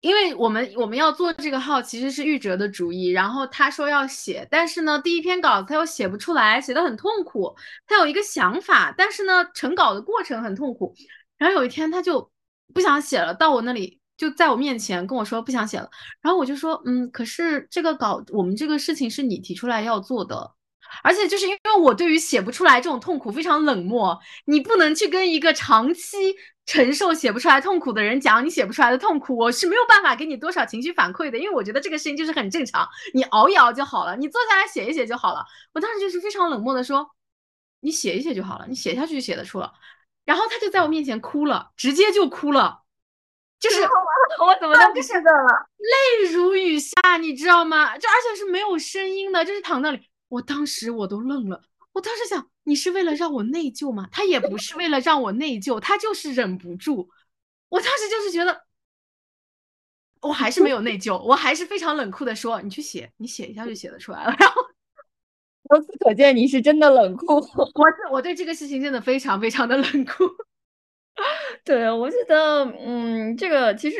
因为我们我们要做这个号其实是玉哲的主意，然后他说要写，但是呢，第一篇稿子他又写不出来，写的很痛苦。他有一个想法，但是呢，成稿的过程很痛苦。然后有一天他就不想写了，到我那里就在我面前跟我说不想写了。然后我就说，嗯，可是这个稿我们这个事情是你提出来要做的。而且就是因为我对于写不出来这种痛苦非常冷漠，你不能去跟一个长期承受写不出来痛苦的人讲你写不出来的痛苦，我是没有办法给你多少情绪反馈的，因为我觉得这个事情就是很正常，你熬一熬就好了，你坐下来写一写就好了。我当时就是非常冷漠的说，你写一写就好了，你写下去就写得出了。然后他就在我面前哭了，直接就哭了，就是 我怎么都不记得了，泪如雨下，你知道吗？就而且是没有声音的，就是躺那里。我当时我都愣了，我当时想，你是为了让我内疚吗？他也不是为了让我内疚，他就是忍不住。我当时就是觉得，我还是没有内疚，我还是非常冷酷的说，你去写，你写一下就写得出来了。然后，由此可见，你是真的冷酷。我我对这个事情真的非常非常的冷酷。对，我觉得，嗯，这个其实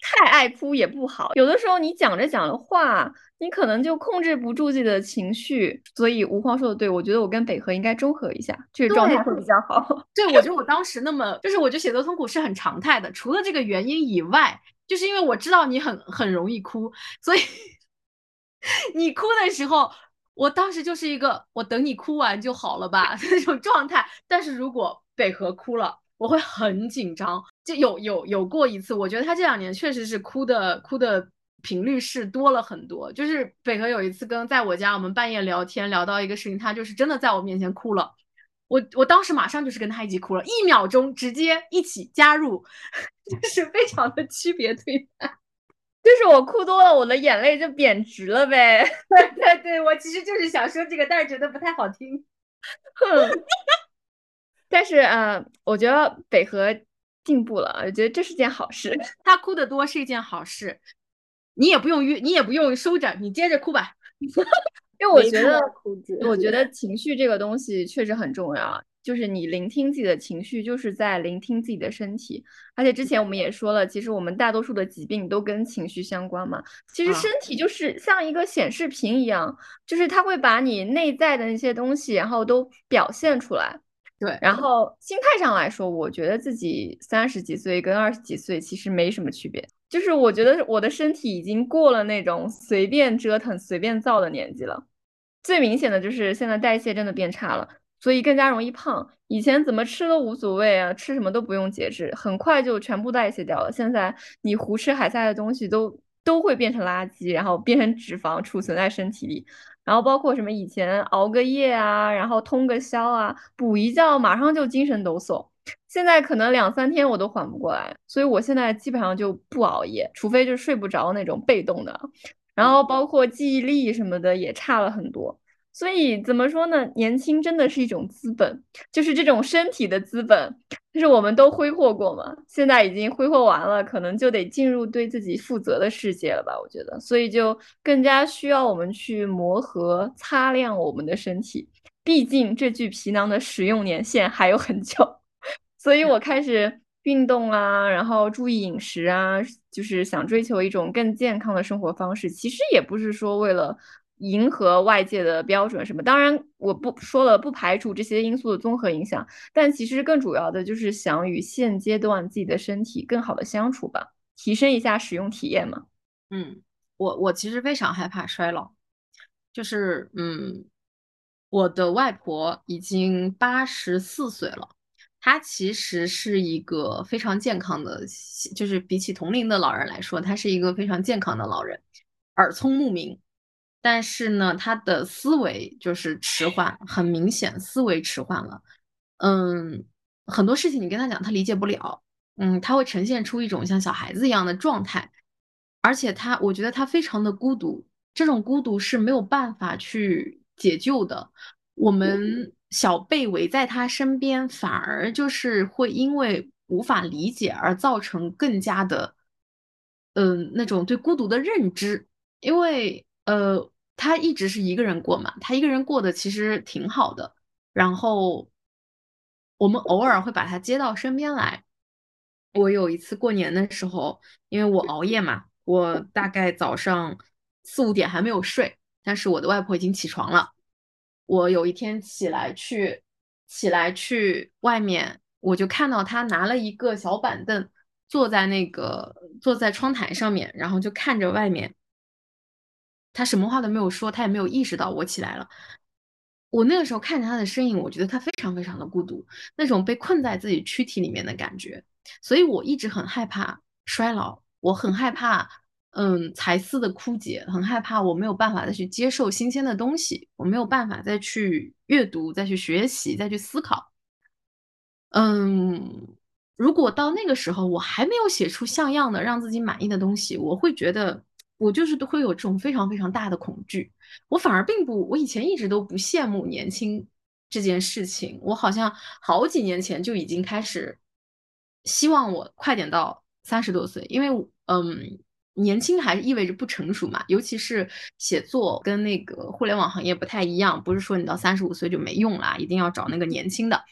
太爱哭也不好。有的时候你讲着讲着话，你可能就控制不住自己的情绪。所以吴荒说的对，我觉得我跟北河应该中和一下，这个状态会比较好。对，我觉得我当时那么，就是我觉得写作痛苦是很常态的。除了这个原因以外，就是因为我知道你很很容易哭，所以 你哭的时候，我当时就是一个我等你哭完就好了吧 那种状态。但是如果北河哭了，我会很紧张，就有有有过一次，我觉得他这两年确实是哭的哭的频率是多了很多。就是北河有一次跟在我家，我们半夜聊天聊到一个事情，他就是真的在我面前哭了，我我当时马上就是跟他一起哭了，一秒钟直接一起加入，就是非常的区别对待。就是我哭多了，我的眼泪就贬值了呗。对对对，我其实就是想说这个，但是觉得不太好听。哼。但是，呃，我觉得北河进步了，我觉得这是件好事。他哭得多是一件好事，你也不用约，你也不用收着，你接着哭吧。因为我觉得，我觉得情绪这个东西确实很重要。就是你聆听自己的情绪，就是在聆听自己的身体。而且之前我们也说了，其实我们大多数的疾病都跟情绪相关嘛。其实身体就是像一个显示屏一样，就是它会把你内在的那些东西，然后都表现出来。对，然后心态上来说，我觉得自己三十几岁跟二十几岁其实没什么区别，就是我觉得我的身体已经过了那种随便折腾、随便造的年纪了。最明显的就是现在代谢真的变差了，所以更加容易胖。以前怎么吃都无所谓啊，吃什么都不用节制，很快就全部代谢掉了。现在你胡吃海塞的东西都都会变成垃圾，然后变成脂肪储存在身体里。然后包括什么以前熬个夜啊，然后通个宵啊，补一觉马上就精神抖擞。现在可能两三天我都缓不过来，所以我现在基本上就不熬夜，除非就睡不着那种被动的。然后包括记忆力什么的也差了很多。所以怎么说呢？年轻真的是一种资本，就是这种身体的资本，就是我们都挥霍过嘛，现在已经挥霍完了，可能就得进入对自己负责的世界了吧？我觉得，所以就更加需要我们去磨合、擦亮我们的身体。毕竟这具皮囊的使用年限还有很久，所以我开始运动啊，然后注意饮食啊，就是想追求一种更健康的生活方式。其实也不是说为了。迎合外界的标准什么？当然，我不说了，不排除这些因素的综合影响，但其实更主要的就是想与现阶段自己的身体更好的相处吧，提升一下使用体验嘛。嗯，我我其实非常害怕衰老，就是嗯，我的外婆已经八十四岁了，她其实是一个非常健康的，就是比起同龄的老人来说，她是一个非常健康的老人，耳聪目明。但是呢，他的思维就是迟缓，很明显思维迟缓了。嗯，很多事情你跟他讲，他理解不了。嗯，他会呈现出一种像小孩子一样的状态，而且他，我觉得他非常的孤独，这种孤独是没有办法去解救的。我们小辈围在他身边，反而就是会因为无法理解而造成更加的，嗯，那种对孤独的认知，因为呃。他一直是一个人过嘛，他一个人过得其实挺好的。然后我们偶尔会把他接到身边来。我有一次过年的时候，因为我熬夜嘛，我大概早上四五点还没有睡，但是我的外婆已经起床了。我有一天起来去，起来去外面，我就看到他拿了一个小板凳，坐在那个坐在窗台上面，然后就看着外面。他什么话都没有说，他也没有意识到我起来了。我那个时候看着他的身影，我觉得他非常非常的孤独，那种被困在自己躯体里面的感觉。所以我一直很害怕衰老，我很害怕，嗯，才思的枯竭，很害怕我没有办法再去接受新鲜的东西，我没有办法再去阅读、再去学习、再去思考。嗯，如果到那个时候我还没有写出像样的让自己满意的东西，我会觉得我就是都会有这种非常非常大的恐惧。我反而并不，我以前一直都不羡慕年轻这件事情，我好像好几年前就已经开始。希望我快点到三十多岁，因为嗯，年轻还是意味着不成熟嘛。尤其是写作跟那个互联网行业不太一样，不是说你到三十五岁就没用啦，一定要找那个年轻的。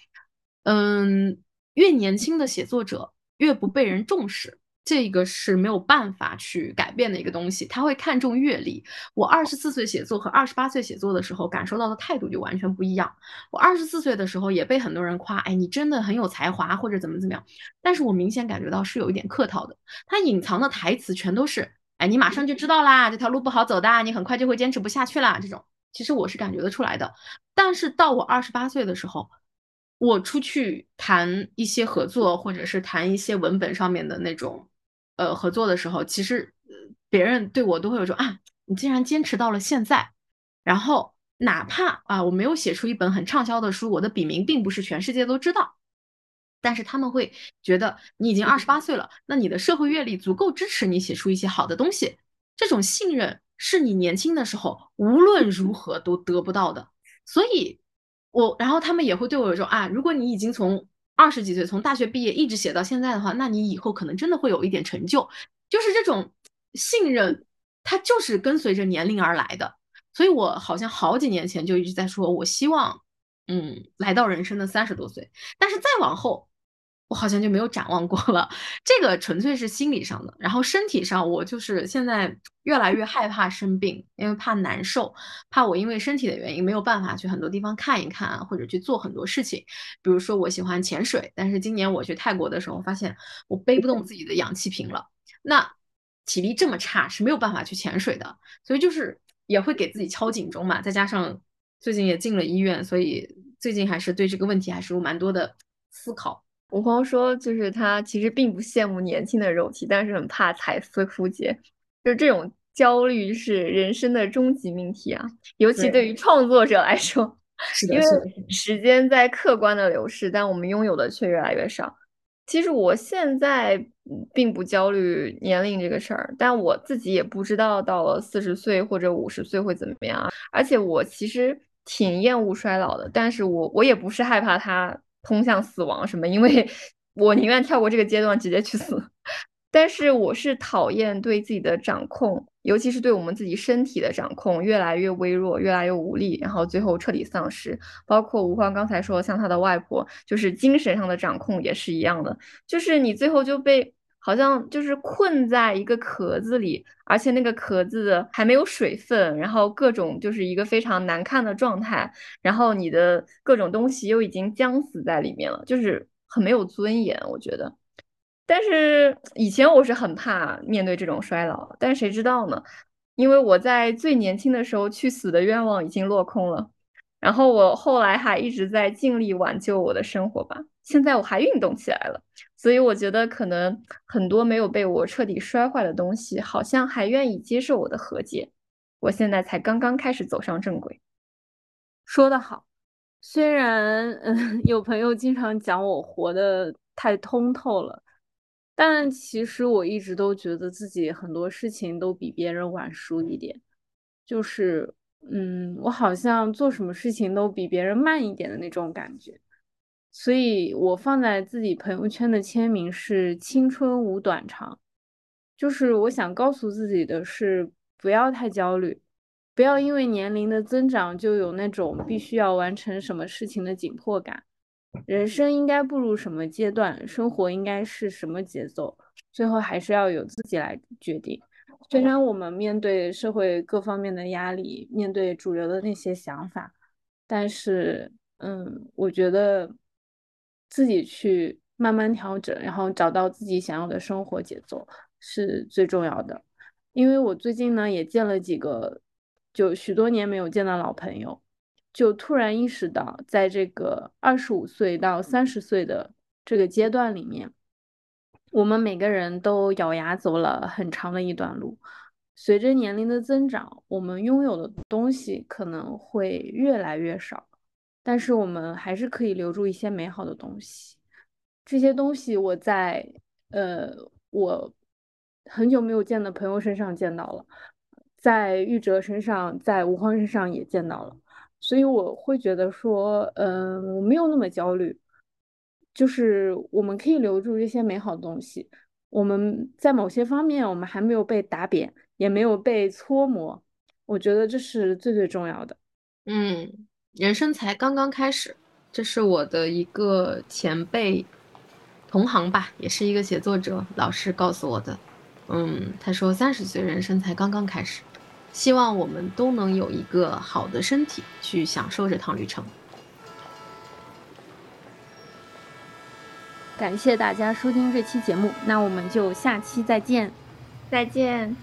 嗯，越年轻的写作者越不被人重视。这个是没有办法去改变的一个东西，他会看重阅历。我二十四岁写作和二十八岁写作的时候，感受到的态度就完全不一样。我二十四岁的时候也被很多人夸，哎，你真的很有才华，或者怎么怎么样。但是我明显感觉到是有一点客套的，他隐藏的台词全都是，哎，你马上就知道啦，这条路不好走的，你很快就会坚持不下去啦。这种其实我是感觉得出来的。但是到我二十八岁的时候，我出去谈一些合作，或者是谈一些文本上面的那种。呃，合作的时候，其实别人对我都会有种啊，你竟然坚持到了现在，然后哪怕啊，我没有写出一本很畅销的书，我的笔名并不是全世界都知道，但是他们会觉得你已经二十八岁了，那你的社会阅历足够支持你写出一些好的东西，这种信任是你年轻的时候无论如何都得不到的，所以，我然后他们也会对我有种啊，如果你已经从。二十几岁从大学毕业一直写到现在的话，那你以后可能真的会有一点成就。就是这种信任，它就是跟随着年龄而来的。所以我好像好几年前就一直在说，我希望，嗯，来到人生的三十多岁。但是再往后。我好像就没有展望过了，这个纯粹是心理上的。然后身体上，我就是现在越来越害怕生病，因为怕难受，怕我因为身体的原因没有办法去很多地方看一看，或者去做很多事情。比如说我喜欢潜水，但是今年我去泰国的时候，发现我背不动自己的氧气瓶了，那体力这么差是没有办法去潜水的，所以就是也会给自己敲警钟嘛。再加上最近也进了医院，所以最近还是对这个问题还是有蛮多的思考。吴光说，就是他其实并不羡慕年轻的肉体，但是很怕彩丝枯竭，就这种焦虑是人生的终极命题啊！尤其对于创作者来说，因为时间在客观的流逝，但我们拥有的却越来越少。其实我现在并不焦虑年龄这个事儿，但我自己也不知道到了四十岁或者五十岁会怎么样。而且我其实挺厌恶衰老的，但是我我也不是害怕它。通向死亡什么？因为 我宁愿跳过这个阶段，直接去死。但是我是讨厌对自己的掌控，尤其是对我们自己身体的掌控越来越微弱，越来越无力，然后最后彻底丧失。包括吴芳刚才说，像他的外婆，就是精神上的掌控也是一样的，就是你最后就被。好像就是困在一个壳子里，而且那个壳子还没有水分，然后各种就是一个非常难看的状态，然后你的各种东西又已经僵死在里面了，就是很没有尊严，我觉得。但是以前我是很怕面对这种衰老，但谁知道呢？因为我在最年轻的时候去死的愿望已经落空了。然后我后来还一直在尽力挽救我的生活吧。现在我还运动起来了，所以我觉得可能很多没有被我彻底摔坏的东西，好像还愿意接受我的和解。我现在才刚刚开始走上正轨。说得好，虽然嗯，有朋友经常讲我活得太通透了，但其实我一直都觉得自己很多事情都比别人晚熟一点，就是。嗯，我好像做什么事情都比别人慢一点的那种感觉，所以我放在自己朋友圈的签名是“青春无短长”，就是我想告诉自己的是不要太焦虑，不要因为年龄的增长就有那种必须要完成什么事情的紧迫感。人生应该步入什么阶段，生活应该是什么节奏，最后还是要由自己来决定。虽然我们面对社会各方面的压力，面对主流的那些想法，但是，嗯，我觉得自己去慢慢调整，然后找到自己想要的生活节奏是最重要的。因为我最近呢也见了几个，就许多年没有见的老朋友，就突然意识到，在这个二十五岁到三十岁的这个阶段里面，我们每个人都咬牙走了很长的一段路。随着年龄的增长，我们拥有的东西可能会越来越少，但是我们还是可以留住一些美好的东西。这些东西我在呃我。很久没有见的朋友身上见到了，在玉哲身上，在吴欢身上也见到了，所以我会觉得说，嗯，我没有那么焦虑，就是我们可以留住这些美好的东西。我们在某些方面，我们还没有被打扁，也没有被搓磨，我觉得这是最最重要的。嗯，人生才刚刚开始，这是我的一个前辈同行吧，也是一个写作者老师告诉我的。嗯，他说三十岁人生才刚刚开始，希望我们都能有一个好的身体去享受这趟旅程。感谢大家收听这期节目，那我们就下期再见，再见。